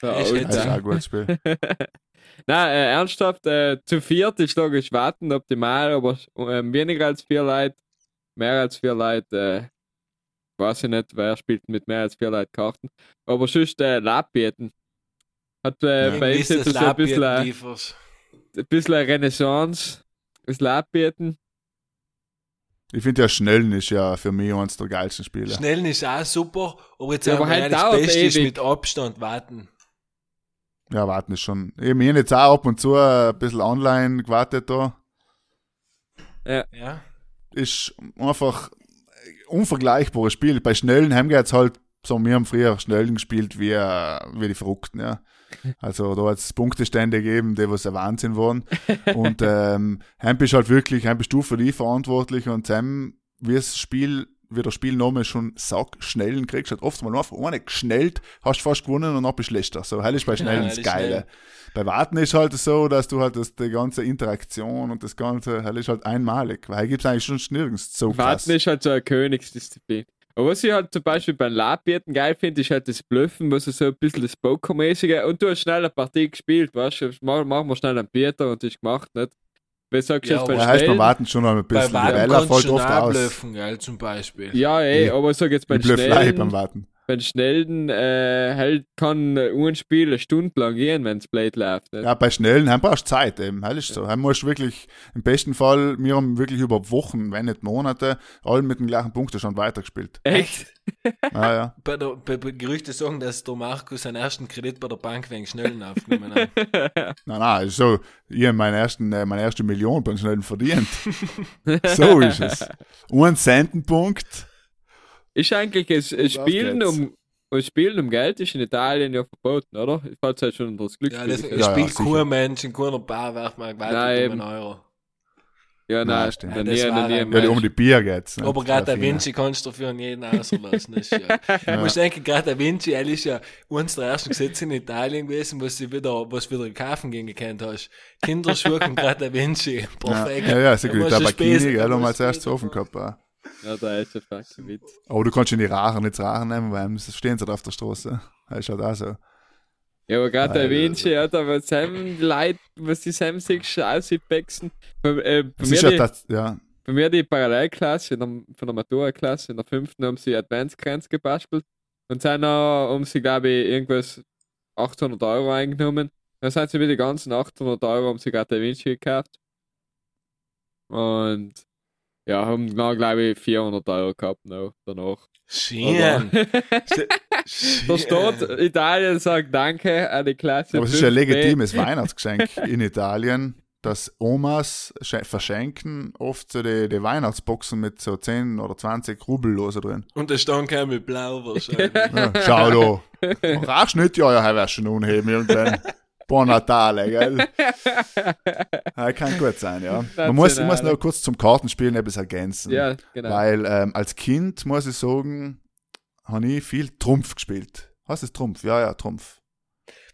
So, Das ist auch ja. ein gutes Spiel. [laughs] Nein, äh, ernsthaft, äh, zu viert ist logisch warten optimal, aber ähm, weniger als vier Leute, mehr als vier Leute, äh, weiß ich nicht, wer spielt mit mehr als vier Leuten Karten. Aber sonst äh, Labbieten. Hat äh, Ja. bei uns ist jetzt das so ein bisschen, ein bisschen Renaissance. Das Labbieten. Ich finde ja, Schnellen ist ja für mich eines der geilsten Spiele. Schnellen ist auch super, aber jetzt Ja, aber halt das Beste ist ewig. mit Abstand warten. Ja, warten ist schon. Ich habe jetzt auch ab und zu ein bisschen online gewartet da. Ja. Ist einfach ein unvergleichbares Spiel. Bei Schnellen haben jetzt halt, so wir haben früher Schnellen gespielt wie, äh, wie die Verrückten, ja. Also da hat es Punktestände gegeben, die was ein Wahnsinn waren. Und [laughs] ähm, heim bist halt wirklich, heim bist du für die verantwortlich und Sam, wie das Spiel, wie der Spielname schon sagt, schnellen kriegst, halt oft mal nur einfach eine geschnellt, hast fast gewonnen und dann bist du schlechter. So, hell ist bei Schnellen Ja, das das Geile. schnell. Bei Warten ist halt so, dass du halt das, die ganze Interaktion und das ganze, hell ist halt einmalig, weil hier gibt es eigentlich schon nirgends so. Warten ist halt so eine Königsdisziplin. Aber was ich halt zum Beispiel beim Labbierten geil finde, ist halt das Bluffen, was so ein bisschen das Pokermäßige und du hast schnell eine Partie gespielt, weißt du, mach- machen wir schnell einen Bieter und ist gemacht, nicht? Sagst du Ja, jetzt aber beim Ja, heißt, beim Schnellen, Warten schon noch ein Bei bisschen. Wagen Welle kannst fällt du oft aus. ablöffen, gell, zum Beispiel. ja ey, aber sag jetzt beim Ich bleib frei beim Schnellen, Warten. Beim Schnellen äh, halt kann ein Spiel eine Stunde lang gehen, wenn es Blade läuft, nicht? Ja, bei Schnellen, heim brauchst du Zeit eben. Heim ist so. Heim musst du wirklich, im besten Fall, wir haben wirklich über Wochen, wenn nicht Monate, alle mit dem gleichen Punktestand weitergespielt. Echt? Ja, ja. [laughs] Bei der, bei, bei Gerüchte sagen, dass der Markus seinen ersten Kredit bei der Bank wegen Schnellen aufgenommen hat. [laughs] Nein, nein, ist so, ich habe meine, ersten, äh, meine erste Million beim Schnellen verdient. [laughs] so ist es. Ein Centenpunkt. Ist eigentlich es, es Spielen um das Spielen um Geld ist in Italien ja verboten, oder? Ich fällt halt schon unter das Ja, Glücksspiel. das Ja, Ja, ja, spielt sicher. kein Mensch in keiner Bar werft man weiter Nein, um einen Euro. ja Nein, nein, stimmt. Ja, das war nie. ein- Ja, um die Bier geht's. ne? Aber gerade Da Ja, Vinci kannst du dafür an jeden auslassen. [laughs] Ist ja. Du musst denken, gerade Da Vinci, er ist ja eines der ersten Gesetze in Italien gewesen, was du wieder, was du wieder in Kaufen gehen gekannt hast. Kinderschuhe und gerade Da Vinci. Ja, Perfekt. ja, ja, sicher. Da Die Tabakini, gell, da haben wir als erstes offen gehabt. Ja. Ja, da ist ein fucking Witz. Aber du kannst in die Rachen nicht Rachen nehmen, weil es stehen sie da auf der Straße. Das ist halt auch so. Ja, aber gerade der. Vinci, ja, da was Sam Leute, was die Sam sich aussieht, bei, äh, bei, Es mir ja, die, das, ja, bei mir die Parallelklasse in der, von der Matura-Klasse, in der fünften haben sie Advanced-Grenz gebastelt und dann noch haben sie, glaube ich, irgendwas 800 Euro eingenommen. Dann sind sie mit den ganzen 800 Euro haben sie gerade der Vinci gekauft. Und ja, haben dann, glaube ich, 400 Euro gehabt noch, danach. Schön. Der Staat Italien sagt Danke an die Klasse. aber es ist ein 5B. legitimes Weihnachtsgeschenk in Italien, dass Omas sch- verschenken oft so die, die Weihnachtsboxen mit so 10 oder 20 Rubellose drin. Und der Stand kam mit Blau wahrscheinlich. Ja, schau da. Rauchst nicht, ja, ja, er wäre schon unheben irgendwann. [laughs] Bon Natale, gell? [laughs] Ja, kann gut sein, ja. Man muss, ich muss noch kurz zum Kartenspielen etwas ergänzen. Ja, genau. Weil ähm, als Kind, muss ich sagen, habe ich viel Trumpf gespielt. Was ist Trumpf? Ja, ja, Trumpf.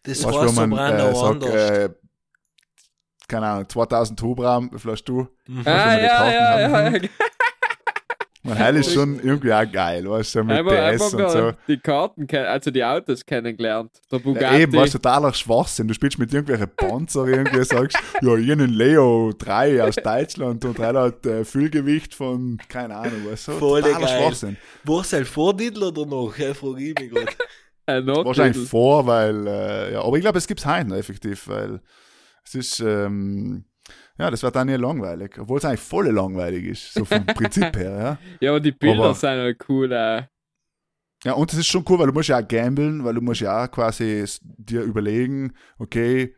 Das war du, so man äh, anders. äh, keine Ahnung, 2000 Hubraum, vielleicht du. Mhm. ah, ja, ja, ja, ja. Man, heil ist schon irgendwie auch geil, weißt du, mit Einmal, PS einmal und so. die Karten, also die Autos kennengelernt. Der Ja, Bugatti. eben, was totaler Schwachsinn. Du spielst mit irgendwelchen Panzer irgendwie, sagst, [laughs] ja, ich einen Leo 3 aus Deutschland und er hat äh, Füllgewicht von, keine Ahnung, was so. Voll totaler geil. Schwachsinn. War es halt vor Titel oder noch? Ja, frage ich mich gerade. [laughs] ein Wahrscheinlich vor, weil, äh, ja, aber ich glaube, es gibt es heute noch effektiv, weil es ist, ähm, ja, das wird dann nie langweilig, obwohl es eigentlich voll langweilig ist, so vom [laughs] Prinzip her, ja. Ja, und die Bilder Aber- sind halt cool. Äh. Ja, und das ist schon cool, weil du musst ja auch gamblen, weil du musst ja auch quasi dir überlegen, okay,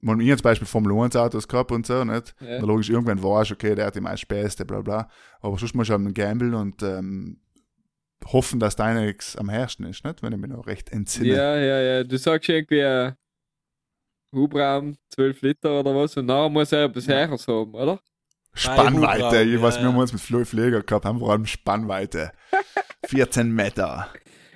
man ich jetzt Beispiel Formel 1 Autos gehabt und so, nicht? Ja. Na, logisch, irgendwann warst okay, der hat die meisten Beste, bla bla. Aber sonst musst du halt gamblen und ähm, hoffen, dass deine am herrschen ist, nicht? Wenn ich mich noch recht entsinne. Ja, ja, ja. Du sagst irgendwie äh, Hubraum 12 Liter oder was und nachher muss er etwas Ja. Herres haben, oder? Spannweite, Hubraum, ich weiß, ja, wir haben uns mit Flo Pfleger gehabt, haben vor allem Spannweite. [laughs] 14 Meter.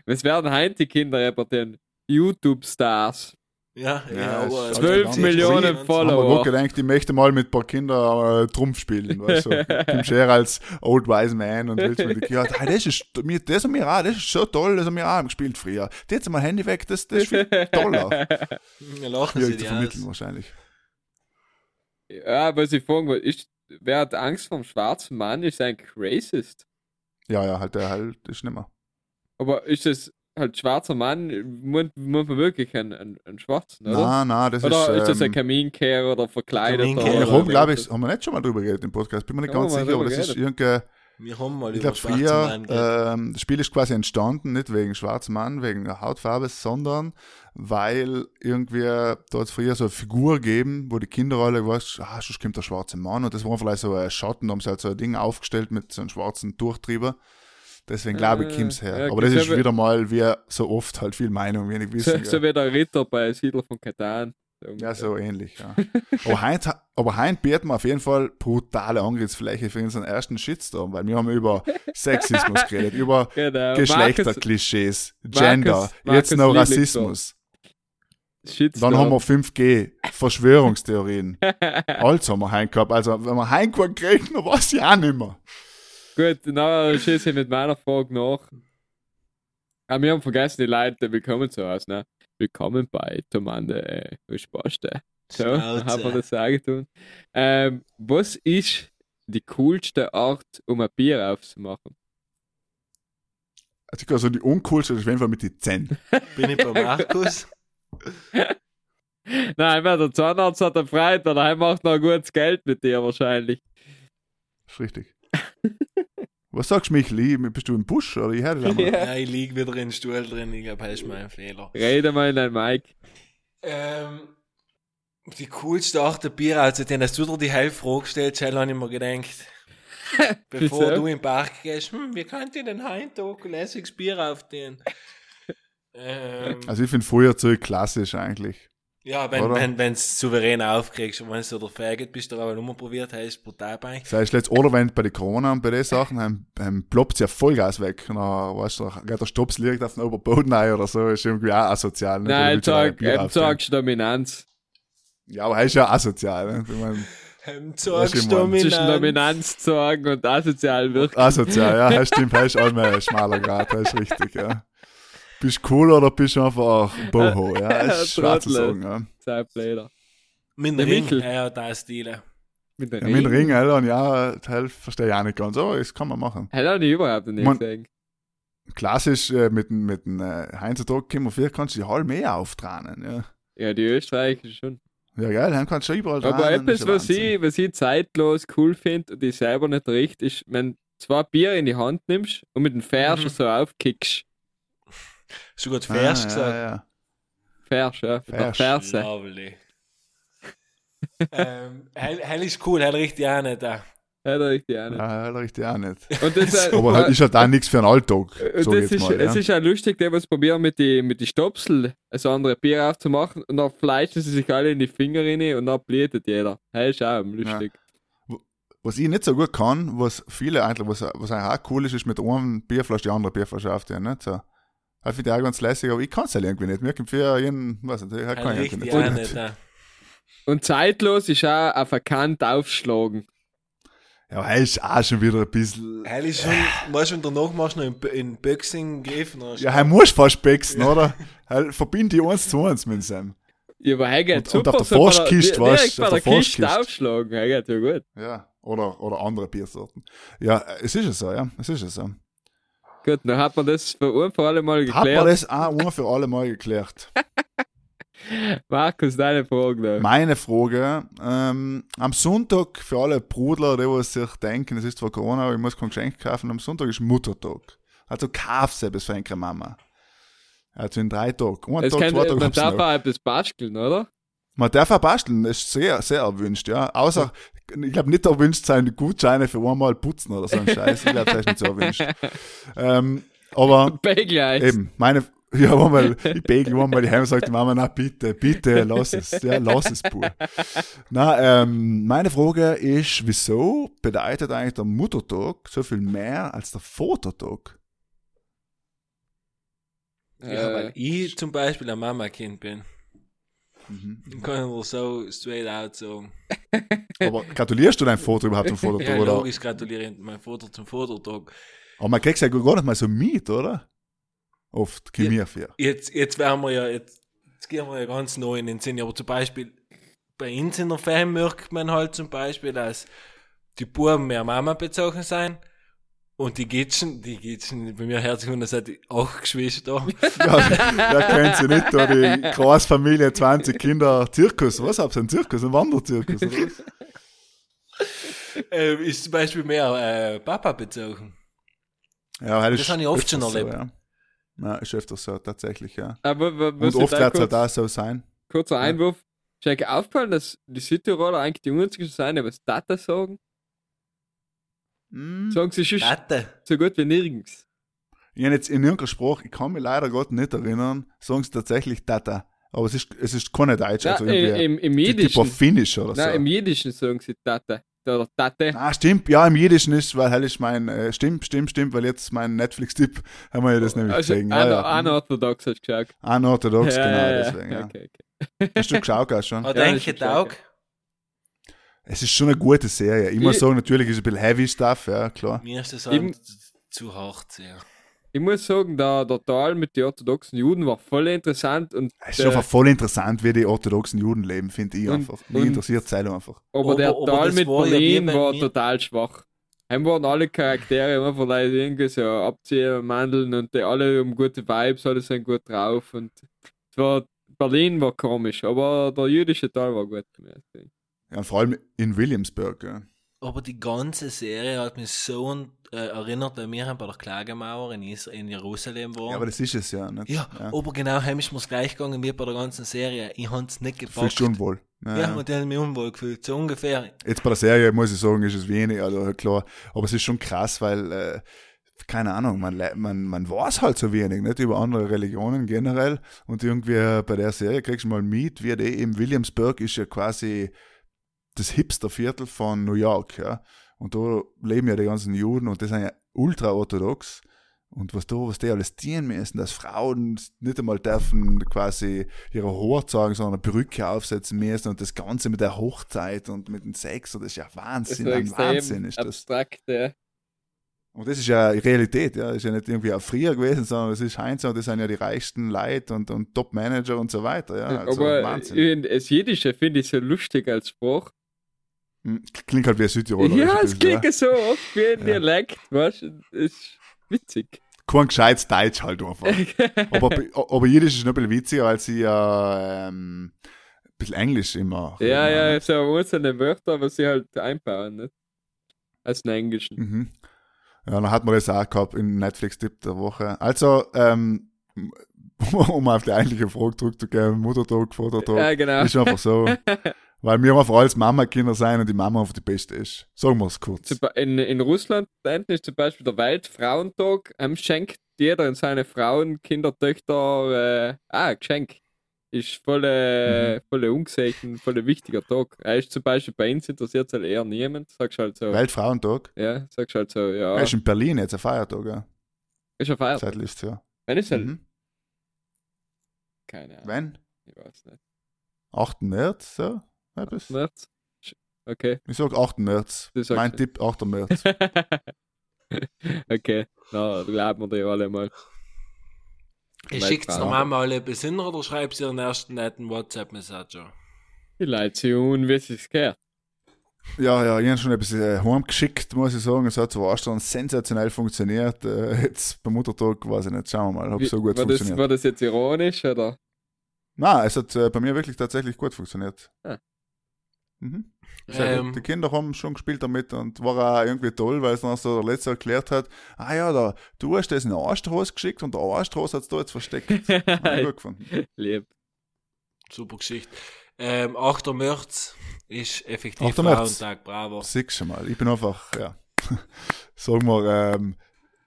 Was werden heute die Kinder über den YouTube-Stars? Ja, Ja, ja, also 12 ganz Millionen wir Follower. gut gedacht, ich möchte mal mit ein paar Kindern äh, Trumpf spielen, weißt du. [laughs] Tim Scherer als Old Wise Man und willst Kindern, hey, das ist, mir, das haben wir auch, das ist so toll, das haben wir auch gespielt früher. Jetzt mal Handy weg, das, das ist viel toller. Ja, lachen sie zu die vermitteln aus. wahrscheinlich. Ja, was ich fragen wollte, ist, wer hat Angst vom schwarzen Mann, ist ein Racist. Ja, ja, halt, der halt, ist nicht mehr. Aber ist das halt schwarzer Mann, muss, muss man wirklich einen, einen, einen schwarzen, oder? Nein, nein, das oder ist ist, das ein ähm, Kaminkehrer oder verkleideter? Kaminkehrer. wir oder haben, glaube ich, haben wir nicht schon mal drüber geredet im Podcast, bin mir nicht Haben ganz sicher, aber das ist irgendwie, Wir haben mal Ich über glaube, früher, ähm, das Spiel ist quasi entstanden, nicht wegen schwarzem Mann, wegen der Hautfarbe, sondern weil irgendwie da hat es früher so eine Figur gegeben, wo die Kinder alle, weißt ah, sonst kommt der schwarze Mann und das war vielleicht so ein Schatten, da haben sie halt so ein Ding aufgestellt mit so einem schwarzen Durchtrieber. Deswegen glaube ich, Ah, kommt's her. ja, Aber das so ist wie- wieder mal, wie so oft, halt viel Meinung, wenig So, Wissen. so gell. wie der Ritter bei Siedler von Katan. Ja, so ähnlich, ja. [laughs] aber heute bietet man auf jeden Fall brutale Angriffsfläche für unseren ersten Shitstorm, weil wir haben über [laughs] Sexismus geredet, über Genau. Geschlechterklischees, Gender, Markus- jetzt noch Markus Rassismus. Markus Shitstorm. Dann haben wir 5G, Verschwörungstheorien. [laughs] Alles haben wir heim gehabt. Also, wenn wir heim kriegen, dann weiß ich auch nicht mehr. Gut, dann schieße ich mit meiner Frage nach. Ah, wir haben vergessen, die Leute willkommen zu Hause, ne? Willkommen bei Tomande äh, Spaste. So, Schnauze. [laughs] haben wir das sagen tun. Ähm, was ist die coolste Art, um ein Bier aufzumachen? Also, ich glaube, so die uncoolste ist auf jeden Fall mit den Zähnen. [laughs] Bin ich bei Markus? [laughs] Nein, weil der Zahnarzt hat er Freude, weil er macht noch gutes Geld mit dir wahrscheinlich. Das ist richtig. Was sagst du, Michel? Ich- Bist du im Busch oder ich höre dich einmal? Ja, ich lieg wieder in den Stuhl drin. Ich glaube, das ist mein Fehler. Rede mal in dein Mic. Ähm, die coolste Art der Bier auszudenken, dass du dir die halbe Frage gestellt hast, habe ich mir gedacht. [laughs] Bevor du in den Park gehst, hm, wie könnt ihr den Heintag ein lässiges Bier aufstehen? ähm, Also, ich finde Feuerzeug klassisch eigentlich. Ja, wenn oder? wenn wenn's souverän aufkriegst und wenn du der Faggot bist, der aber nur mal probiert hast, brutal bei. Sei es letzt, oder wenn bei den Corona und bei den Sachen, dann, dann ploppt ja Vollgas weg. Und dann, weißt du, geht der Stops liegt auf dem Oberboden ein oder so, ist irgendwie auch asozial. ne? Nein, Du aufstellen. sagst Dominanz. Ja, aber er ist ja asozial. Ne? Ich mein, mein. Dominanz. Zwischen Dominanz zu sagen und asozial wirken. asozial, ja, das [laughs] stimmt, das ist auch mehr ein schmaler Grad, das ist richtig, ja. Bist cool oder bist du einfach Boho, ja, das [laughs] ist schwer zu sagen, ja. Zeitbläder. Mit Der dem Ring, Michel. ja, da ist die. Mit der ja mit dem Ring, Alter, ja, das verstehe ich auch nicht ganz, aber das kann man machen. Hätte ich überhaupt nicht Man- gesehen. Klassisch, äh, mit dem, mit dem äh, Heinz Druck Kimmer 4 kannst du die halb mehr auftranen, ja. Ja, die Österreicher schon. Ja, geil, dann kannst du überall Aber tranen, etwas, ja was ich, was ich zeitlos cool finde und ich selber nicht riecht, ist, wenn du zwei Bier in die Hand nimmst und mit dem Fersch Mhm. so aufkickst. Hast du gerade Ah, Vers ja, gesagt? ja. Fersch, ja. Mit der Fersch. Ferse. Lovely. [laughs] ähm, hell, hell ist cool, hell riecht ja auch nicht da. Ja, da richtig auch nicht. Ja, ja, richtig auch nicht. [laughs] Und das, äh, [laughs] Aber halt ist halt auch nichts für einen Alltag, Und sag ich das jetzt ist, mal. es Ja. ist auch lustig, der was probieren mit die, mit die Stopsel ein andere Bier aufzumachen und dann fleischen sie sich alle in die Finger rein und dann blätet jeder. Das ist auch lustig. Was ich nicht so gut kann, was viele eigentlich, was, was eigentlich auch cool ist, ist mit einem Bierflasche die andere Bierflasche aufzunehmen. Nicht so. Das finde ich auch ganz lässig, aber ich kann es halt irgendwie nicht. Mir kommt für jeden, weiß nicht, ich Hell kann ich ja nicht. nicht da. Und zeitlos ist auch auf Kante aufschlagen. Ja, aber er ist auch schon wieder ein bisschen. Hell ist schon, weißt du, wenn du danach machst, noch in, in Boxing griffen. dann Ja, er muss fast bexen, oder? Er verbindet die eins zu eins mit Sam. Ja, aber er geht Und- super. und auf der so Forstkiste, direkt weißt du, auf der der Kiste aufschlagen. Er geht ja gut. Ja. Oder, oder andere Biersorten. Ja, es ist ja so, ja. Es ist ja so. Gut, dann hat man das für ein für alle Mal Hat man geklärt. das auch für alle Mal geklärt? [laughs] Markus, deine Frage noch. Meine Frage, ähm, am Sonntag für alle Brudler, die was sich denken, es ist zwar Corona, aber ich muss kein Geschenk kaufen, am Sonntag ist Muttertag. Also kauf selbst für eine Mama. Also in drei Tagen. Ein Tag, kann, zwei Tage man hab's darf auch etwas basteln, oder? Man darf auch basteln, das ist sehr, sehr erwünscht, ja. Außer, ich glaube nicht erwünscht sein, Gutscheine für einmal putzen oder so ein Scheiß. Ich glaube, das ist nicht so erwünscht. Ähm, aber. [laughs] Eben, meine, [laughs] ja, einmal, ich begel einmal die Heim sagt die Mama, na bitte, bitte, lass es, ja, lass es pur. Na, ähm, meine Frage ist, wieso bedeutet eigentlich der Muttertag so viel mehr als der Vatertag? Ja, weil Äh, ich zum Beispiel ein Mama-Kind bin. Mhm. Dann kann ich dir so straight out sagen. Aber gratulierst du deinem Vater überhaupt zum Vatertag, Ja, oder? logisch gratuliere ich meinem Vater zum Vatertag. Aber man kriegt ja gar nicht mal so mit, oder? Oft, Ja. Chemie für. Jetzt, jetzt werden wir ja, jetzt, jetzt gehen wir ja ganz neu in den Sinn. Aber zum Beispiel, bei uns in der Fan merkt man halt zum Beispiel, dass die Buben mehr Mama bezogen sein. Und die Gitschen, die Gitschen, bei mir herzlich und das hat acht Geschwister. [laughs] Ja, wer kennt sie nicht, da die Großfamilie, 20 Kinder, Zirkus, was habt ihr, ein Zirkus, ein Wanderzirkus, oder was? [laughs] äh, ist zum Beispiel mehr äh, Papa bezogen. Ja, das, Das habe ich oft schon erlebt. So, ja. ja, ist öfters so, tatsächlich, ja. aber Und oft da wird es kurz, halt auch so sein. kurzer Einwurf. Ist euch aufgefallen, dass die Südtiroler eigentlich die einzigen sind, die was Tata sagen? Mm. Sagen sie schon so gut wie nirgends. Ich habe jetzt in irgendeiner Sprache, ich kann mich leider Gott nicht erinnern, sagen sie tatsächlich Tata. Aber es ist, es ist keine Deutsche, Ja, also im, irgendwie im, im die- Tipo Jiddischen. Finnisch oder so. Nein, im Jiddischen sagen sie Tata. Oder Tate. Ah, stimmt, ja, im Jiddischen ist, weil hell ist mein, äh, stimmt, stimmt, stimmt, weil jetzt mein Netflix-Tipp [laughs] haben wir ja das nämlich Also, gesehen. ein, Ja, ja. orthodox hast du gesagt. Unorthodox, Ja, genau, ja, deswegen, ja. Okay, okay. Hast du geschaut auch schon? Aber Ja, denke Taug. Es ist schon eine gute Serie. Ich muss Ich- sagen, natürlich ist es ein bisschen heavy Stuff, ja, klar. Mir ist das Eben- halt zu hart sehr. Ich muss sagen, der, der Tal mit den orthodoxen Juden war voll interessant und Es ist der, einfach voll interessant, wie die orthodoxen Juden leben, finde ich Und- einfach. Mich interessiert es einfach. aber, Aber- der aber mit war ja Berlin bei war total schwach. Heim waren alle Charaktere immer vielleicht irgendwie so abziehen, Mandeln und die alle um gute Vibes, alle sind gut drauf und es war, Berlin war komisch, aber der jüdische Teil war gut. Ja, vor allem in Williamsburg. Ja. Aber die ganze Serie hat mich so äh, erinnert, weil wir haben bei der Klagemauer in, Israel, in Jerusalem waren. ja, aber das ist es ja. Nicht? Ja, aber genau, heim ist mir's gleich gegangen wie bei der ganzen Serie. Ich hab's nicht Fühlst gepackt. du unwohl. Ja, Ja, ja. und die haben mich unwohl gefühlt. So ungefähr. Jetzt bei der Serie muss ich sagen, ist es wenig, also klar. Aber es ist schon krass, weil, äh, keine Ahnung, man, man, man weiß halt so wenig, nicht über andere Religionen generell. Und irgendwie bei der Serie kriegst du mal mit, wie die eben Williamsburg ist ja quasi das Hipsterviertel von New York, ja. Und da leben ja die ganzen Juden und die sind ja ultra orthodox. Und was da, was die alles dienen müssen, dass Frauen nicht einmal dürfen quasi ihre Haare zeigen, sondern eine Perücke aufsetzen müssen und das Ganze mit der Hochzeit und mit dem Sex, und das ist ja Das Wahnsinn, war ein Wahnsinn ist das. abstrakt, ja. Und das ist ja Realität, ja, das ist ja nicht irgendwie auch früher gewesen, sondern das ist Heinz und das sind ja die reichsten Leute und, und Top-Manager und so weiter, ja, also aber Wahnsinn. in- das Jiddische finde ich so lustig als Spruch. Hm, Klingt halt wie ein Südtiroler. ja, es klingt so oft wie ein Ja. Dialekt, weißt du? Ist witzig. Kein gescheites Deutsch halt einfach. [laughs] aber, aber Jiddisch ist noch ein bisschen witziger, weil sie ja ähm, ein bisschen Englisch immer. Ja, immer, ja, ne? so einzelne Wörter, was sie halt einbauen, nicht? Als den Englischen. Mhm. Ja, dann hat man das auch gehabt in Netflix-Tipp der Woche. Also, ähm, [laughs] um auf die eigentliche Frage zurückzugehen, Muttertag, Vatertag, Ja, genau. ist einfach so. [laughs] weil wir einfach alles Mama-Kinder sein und die Mama einfach die Beste ist. Sagen wir es kurz. In, in Russland ist zum Beispiel der Weltfrauentag, ähm, schenkt jeder in seine Frauen, Kinder, Töchter, äh, ah, Geschenk. Ist voll, äh, voll ungesehen, voll wichtiger Tag. Er ist zum Beispiel bei uns interessiert halt eher niemand. Sagst halt so, Weltfrauentag. ja, sagst halt so, ja, Er ist in Berlin jetzt ein Feiertag, ja. ist ein Feiertag. Letztes Jahr. Wenn ist halt, Mhm. keine Ahnung, Wenn? ich weiß nicht. 8. März, so? Etwas? März? Okay. Ich sag 8. März. Mein es. Tipp 8. März. [laughs] okay, na, glauben wir dir alle mal. Ich der Frauen- Mama alle Besinner oder schreibst ihren ersten netten WhatsApp-Messenger? Die Leute sind un, wie sie es gehört. Ja, ja, ich habe schon etwas äh, heimgeschickt, muss ich sagen. Es hat zwar schon sensationell funktioniert. Äh, jetzt beim Muttertag weiß ich nicht. Schauen wir mal, ob es so gut war, das, funktioniert. war das jetzt ironisch oder? Nein, es hat äh, bei mir wirklich tatsächlich gut funktioniert. Ah. Mhm. Ähm. Die Kinder haben schon gespielt damit und war auch irgendwie toll, weil es dann so der Letzte erklärt hat, ah ja, da, du hast das in eine Arschtrost geschickt und der Arschtrost hat es da jetzt versteckt. [laughs] Gut gefunden. Lieb. Super Geschichte. Ähm, 8. März ist effektiv 8. März. Frauentag, bravo. Siehst schon mal, ich bin einfach, ja, [laughs] sagen wir, ähm,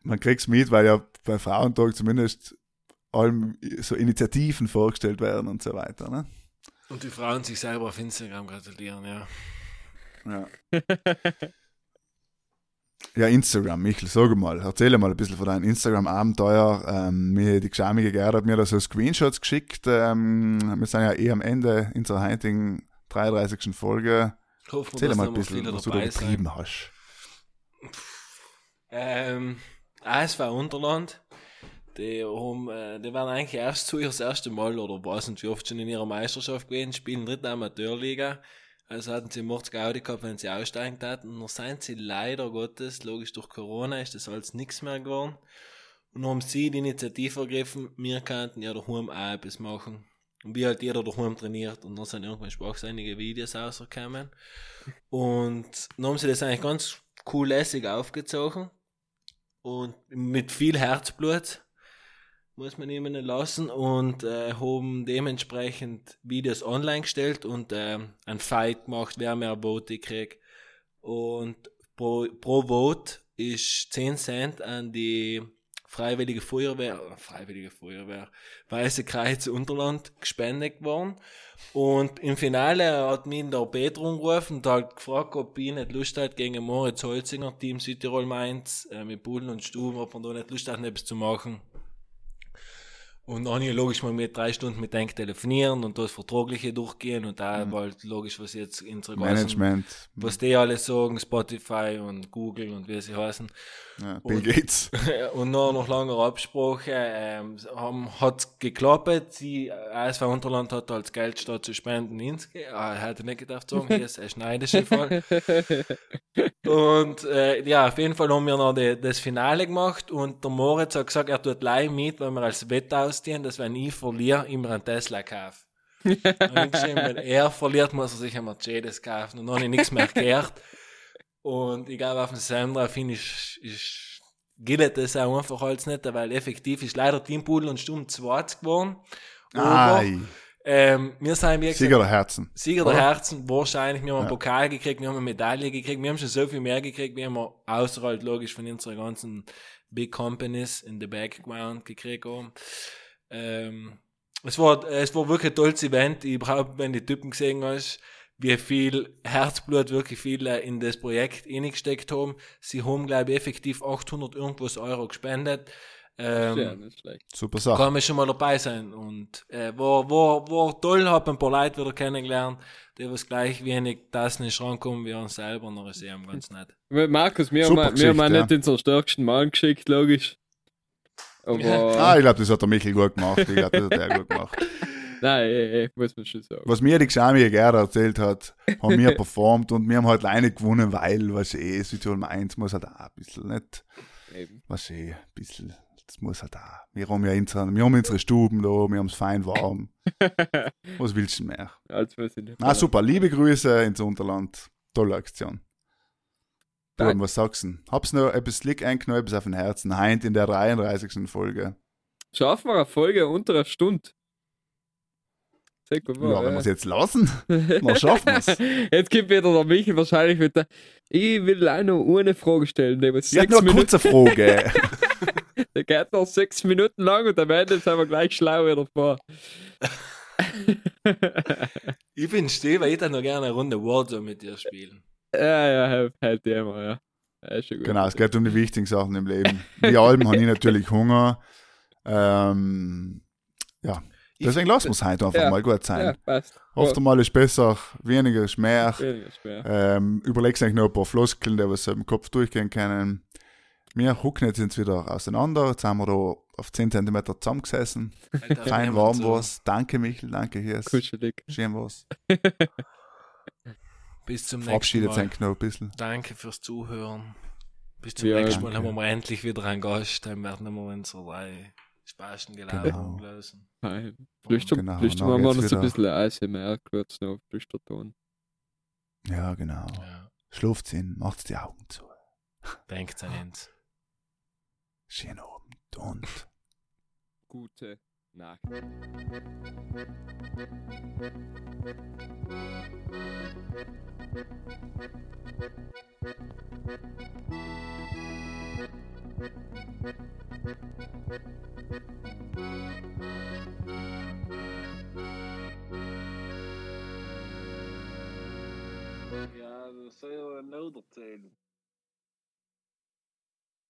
man kriegt's mit, weil ja bei Frauentag zumindest allem so Initiativen vorgestellt werden und so weiter. Ne? Und die Frauen sich selber auf Instagram gratulieren, ja. Ja. [laughs] ja, Instagram, Michel, sag mal, erzähl mal ein bisschen von deinem Instagram-Abenteuer. Ähm, mir, die Geschamige Gerda hat mir da so Screenshots geschickt. Ähm, wir sind ja eh am Ende unserer heutigen 33. Folge. Hoffen wir, Erzähl dass mal ein bisschen, was du da dabei sein. getrieben hast. Ähm, ASV Unterland. Die, haben, äh, die waren eigentlich erst zu ihr das erste Mal oder weiß nicht wie oft schon in ihrer Meisterschaft gewesen, spielen dritte Amateurliga. Also hatten sie Mords Gaudi gehabt, wenn sie aussteigen hatten. Und dann sind sie leider Gottes, logisch durch Corona ist das alles nichts mehr geworden. Und dann haben sie die Initiative ergriffen, wir könnten ja daheim auch etwas machen. Und wie halt jeder daheim trainiert. Und dann sind irgendwann sprachseinige Videos rausgekommen. Und dann haben sie das eigentlich ganz cool lässig aufgezogen. Und mit viel Herzblut muss man ihnen lassen und äh, haben dementsprechend Videos online gestellt und ähm, ein Fight gemacht, wer mehr Vote kriegt. Und pro, pro Vote ist 10 Cent an die Freiwillige Feuerwehr, äh, Freiwillige Feuerwehr, Weiße Kreuz Unterland gespendet worden. Und im Finale hat mich der Petro angerufen und hat gefragt, ob ich nicht Lust hat gegen Moritz Holzinger, Team Südtirol Mainz, äh, mit Bullen und Stuben, ob man da nicht Lust hat, etwas zu machen. Und dann ich logisch mal mit drei Stunden mit denen telefonieren und das Vertragliche durchgehen und da Mhm. halt logisch, was jetzt unsere ganzen, Management. was die alles sagen, Spotify und Google und wie sie heißen. Ja, Bill [laughs] und- Gates. und nach noch langer Absprache ähm, hat geklappt. Die ASV Unterland hat als Geld statt zu spenden ins ah, hätte nicht gedacht sagen, hier ist ein schneidischer Fall. [laughs] und äh, ja, auf jeden Fall haben wir noch die, das Finale gemacht und der Moritz hat gesagt, er tut live mit, weil wir als Wette ausstehen, dass wenn ich verliere, immer einen Tesla kaufe. [laughs] Und ich geschrieben, wenn er verliert, muss er sich einen Mercedes kaufen und dann habe ich nichts mehr gehört. Und ich glaube, auf dem Sender finde ich, gilt das auch einfach als nicht, weil effektiv ist leider Teampudel und Stumm 20 geworden. Aber ähm, wir sind wie gesagt, Sieger der Herzen. Sieger der Oder? Herzen, wahrscheinlich. Wir haben einen Ja. Pokal gekriegt, wir haben eine Medaille gekriegt, wir haben schon so viel mehr gekriegt, wir außerhalb logisch von unseren ganzen Big Companies in the Background gekriegt haben. Ähm, es war, es war wirklich ein tolles Event. Ich überhaupt, wenn die Typen gesehen hast, wie viel Herzblut wirklich viele in das Projekt reingesteckt haben. Sie haben, glaube ich, effektiv 800 irgendwas Euro gespendet. Ähm, ja, nicht schlecht. Super Sache. kann man schon mal dabei sein. Und äh, war, war, war toll, hab ein paar Leute wieder kennengelernt, die was gleich wenig das nicht rankommen wie uns selber, noch ist eben ganz nett. Markus, wir Super haben, wir haben Geschichte, nicht unseren stärksten Mann geschickt, logisch. Aber, Ah, ich glaube, das hat der Michael gut gemacht. Ich glaube, das hat er gut gemacht. [laughs] nein, eh, eh, muss man schon sagen. Was mir die Xami Gerda erzählt hat, haben wir [laughs] performt und wir haben halt alleine gewonnen, weil, was eh, Südtirol Mainz muss halt auch ein bisschen, nicht? Eben. Was eh, ein bisschen, das muss halt auch. Wir haben ja unsere, wir haben unsere Stuben da, wir haben es fein warm. [laughs] Was willst du mehr? Als wir sind. Ah, super, liebe Grüße ins Unterland. Tolle Aktion. Du, Danke. was sagst du? Hab's noch etwas Slick eingenommen, etwas auf den Herzen. Heint in der 33. Folge. Schaffen wir eine Folge unter einer Stunde? Sehr gut, Ja, wenn wir es jetzt lassen, [laughs] dann schaffen wir's. Jetzt gibt wieder der Michael wahrscheinlich mit der. Ich will auch noch eine Frage stellen, die Ich hab sechs noch eine Minuten, kurze Frage. [laughs] der geht noch sechs Minuten lang und am Ende sind wir gleich schlau wieder vor. Ich bin still, weil ich dann noch gerne eine Runde Warzone mit dir spielen. Ja, ja, die immer, ja. ja ist schon gut. genau, es geht um die wichtigen Sachen im Leben. Die Alben haben ich natürlich Hunger. Ähm, ja, deswegen lassen wir es heute einfach Ja. mal gut sein. Ja, passt. Oft einmal ist besser, weniger ist mehr. Weniger schwer. Ähm, überlegst eigentlich noch ein paar Floskeln, die was im Kopf durchgehen können. Wir hucken jetzt uns wieder auseinander. Jetzt haben wir da auf 10 cm zusammengesessen. Alter, Fein warm war's. Danke, Michel. Danke, Hirs. Kuschelig. Schön war's. [laughs] Bis zum nächsten Verabschiedet Mal. sein noch ein bisschen. Danke fürs Zuhören. Bis zum Ja, nächsten Mal danke. haben wir endlich wieder einen Gast. Dann werden wir unsere drei Spasten Genau. gelaufen lösen. Fein. Flüstern, Genau, flüstern dann wir so ein bisschen ASMR kurz noch auf Flüsterton. Ja, genau. Ja, Schlaft hin, macht die Augen zu. denkt an uns. Schönen Abend und Gute Nacht. Ja, dat is heel nodig.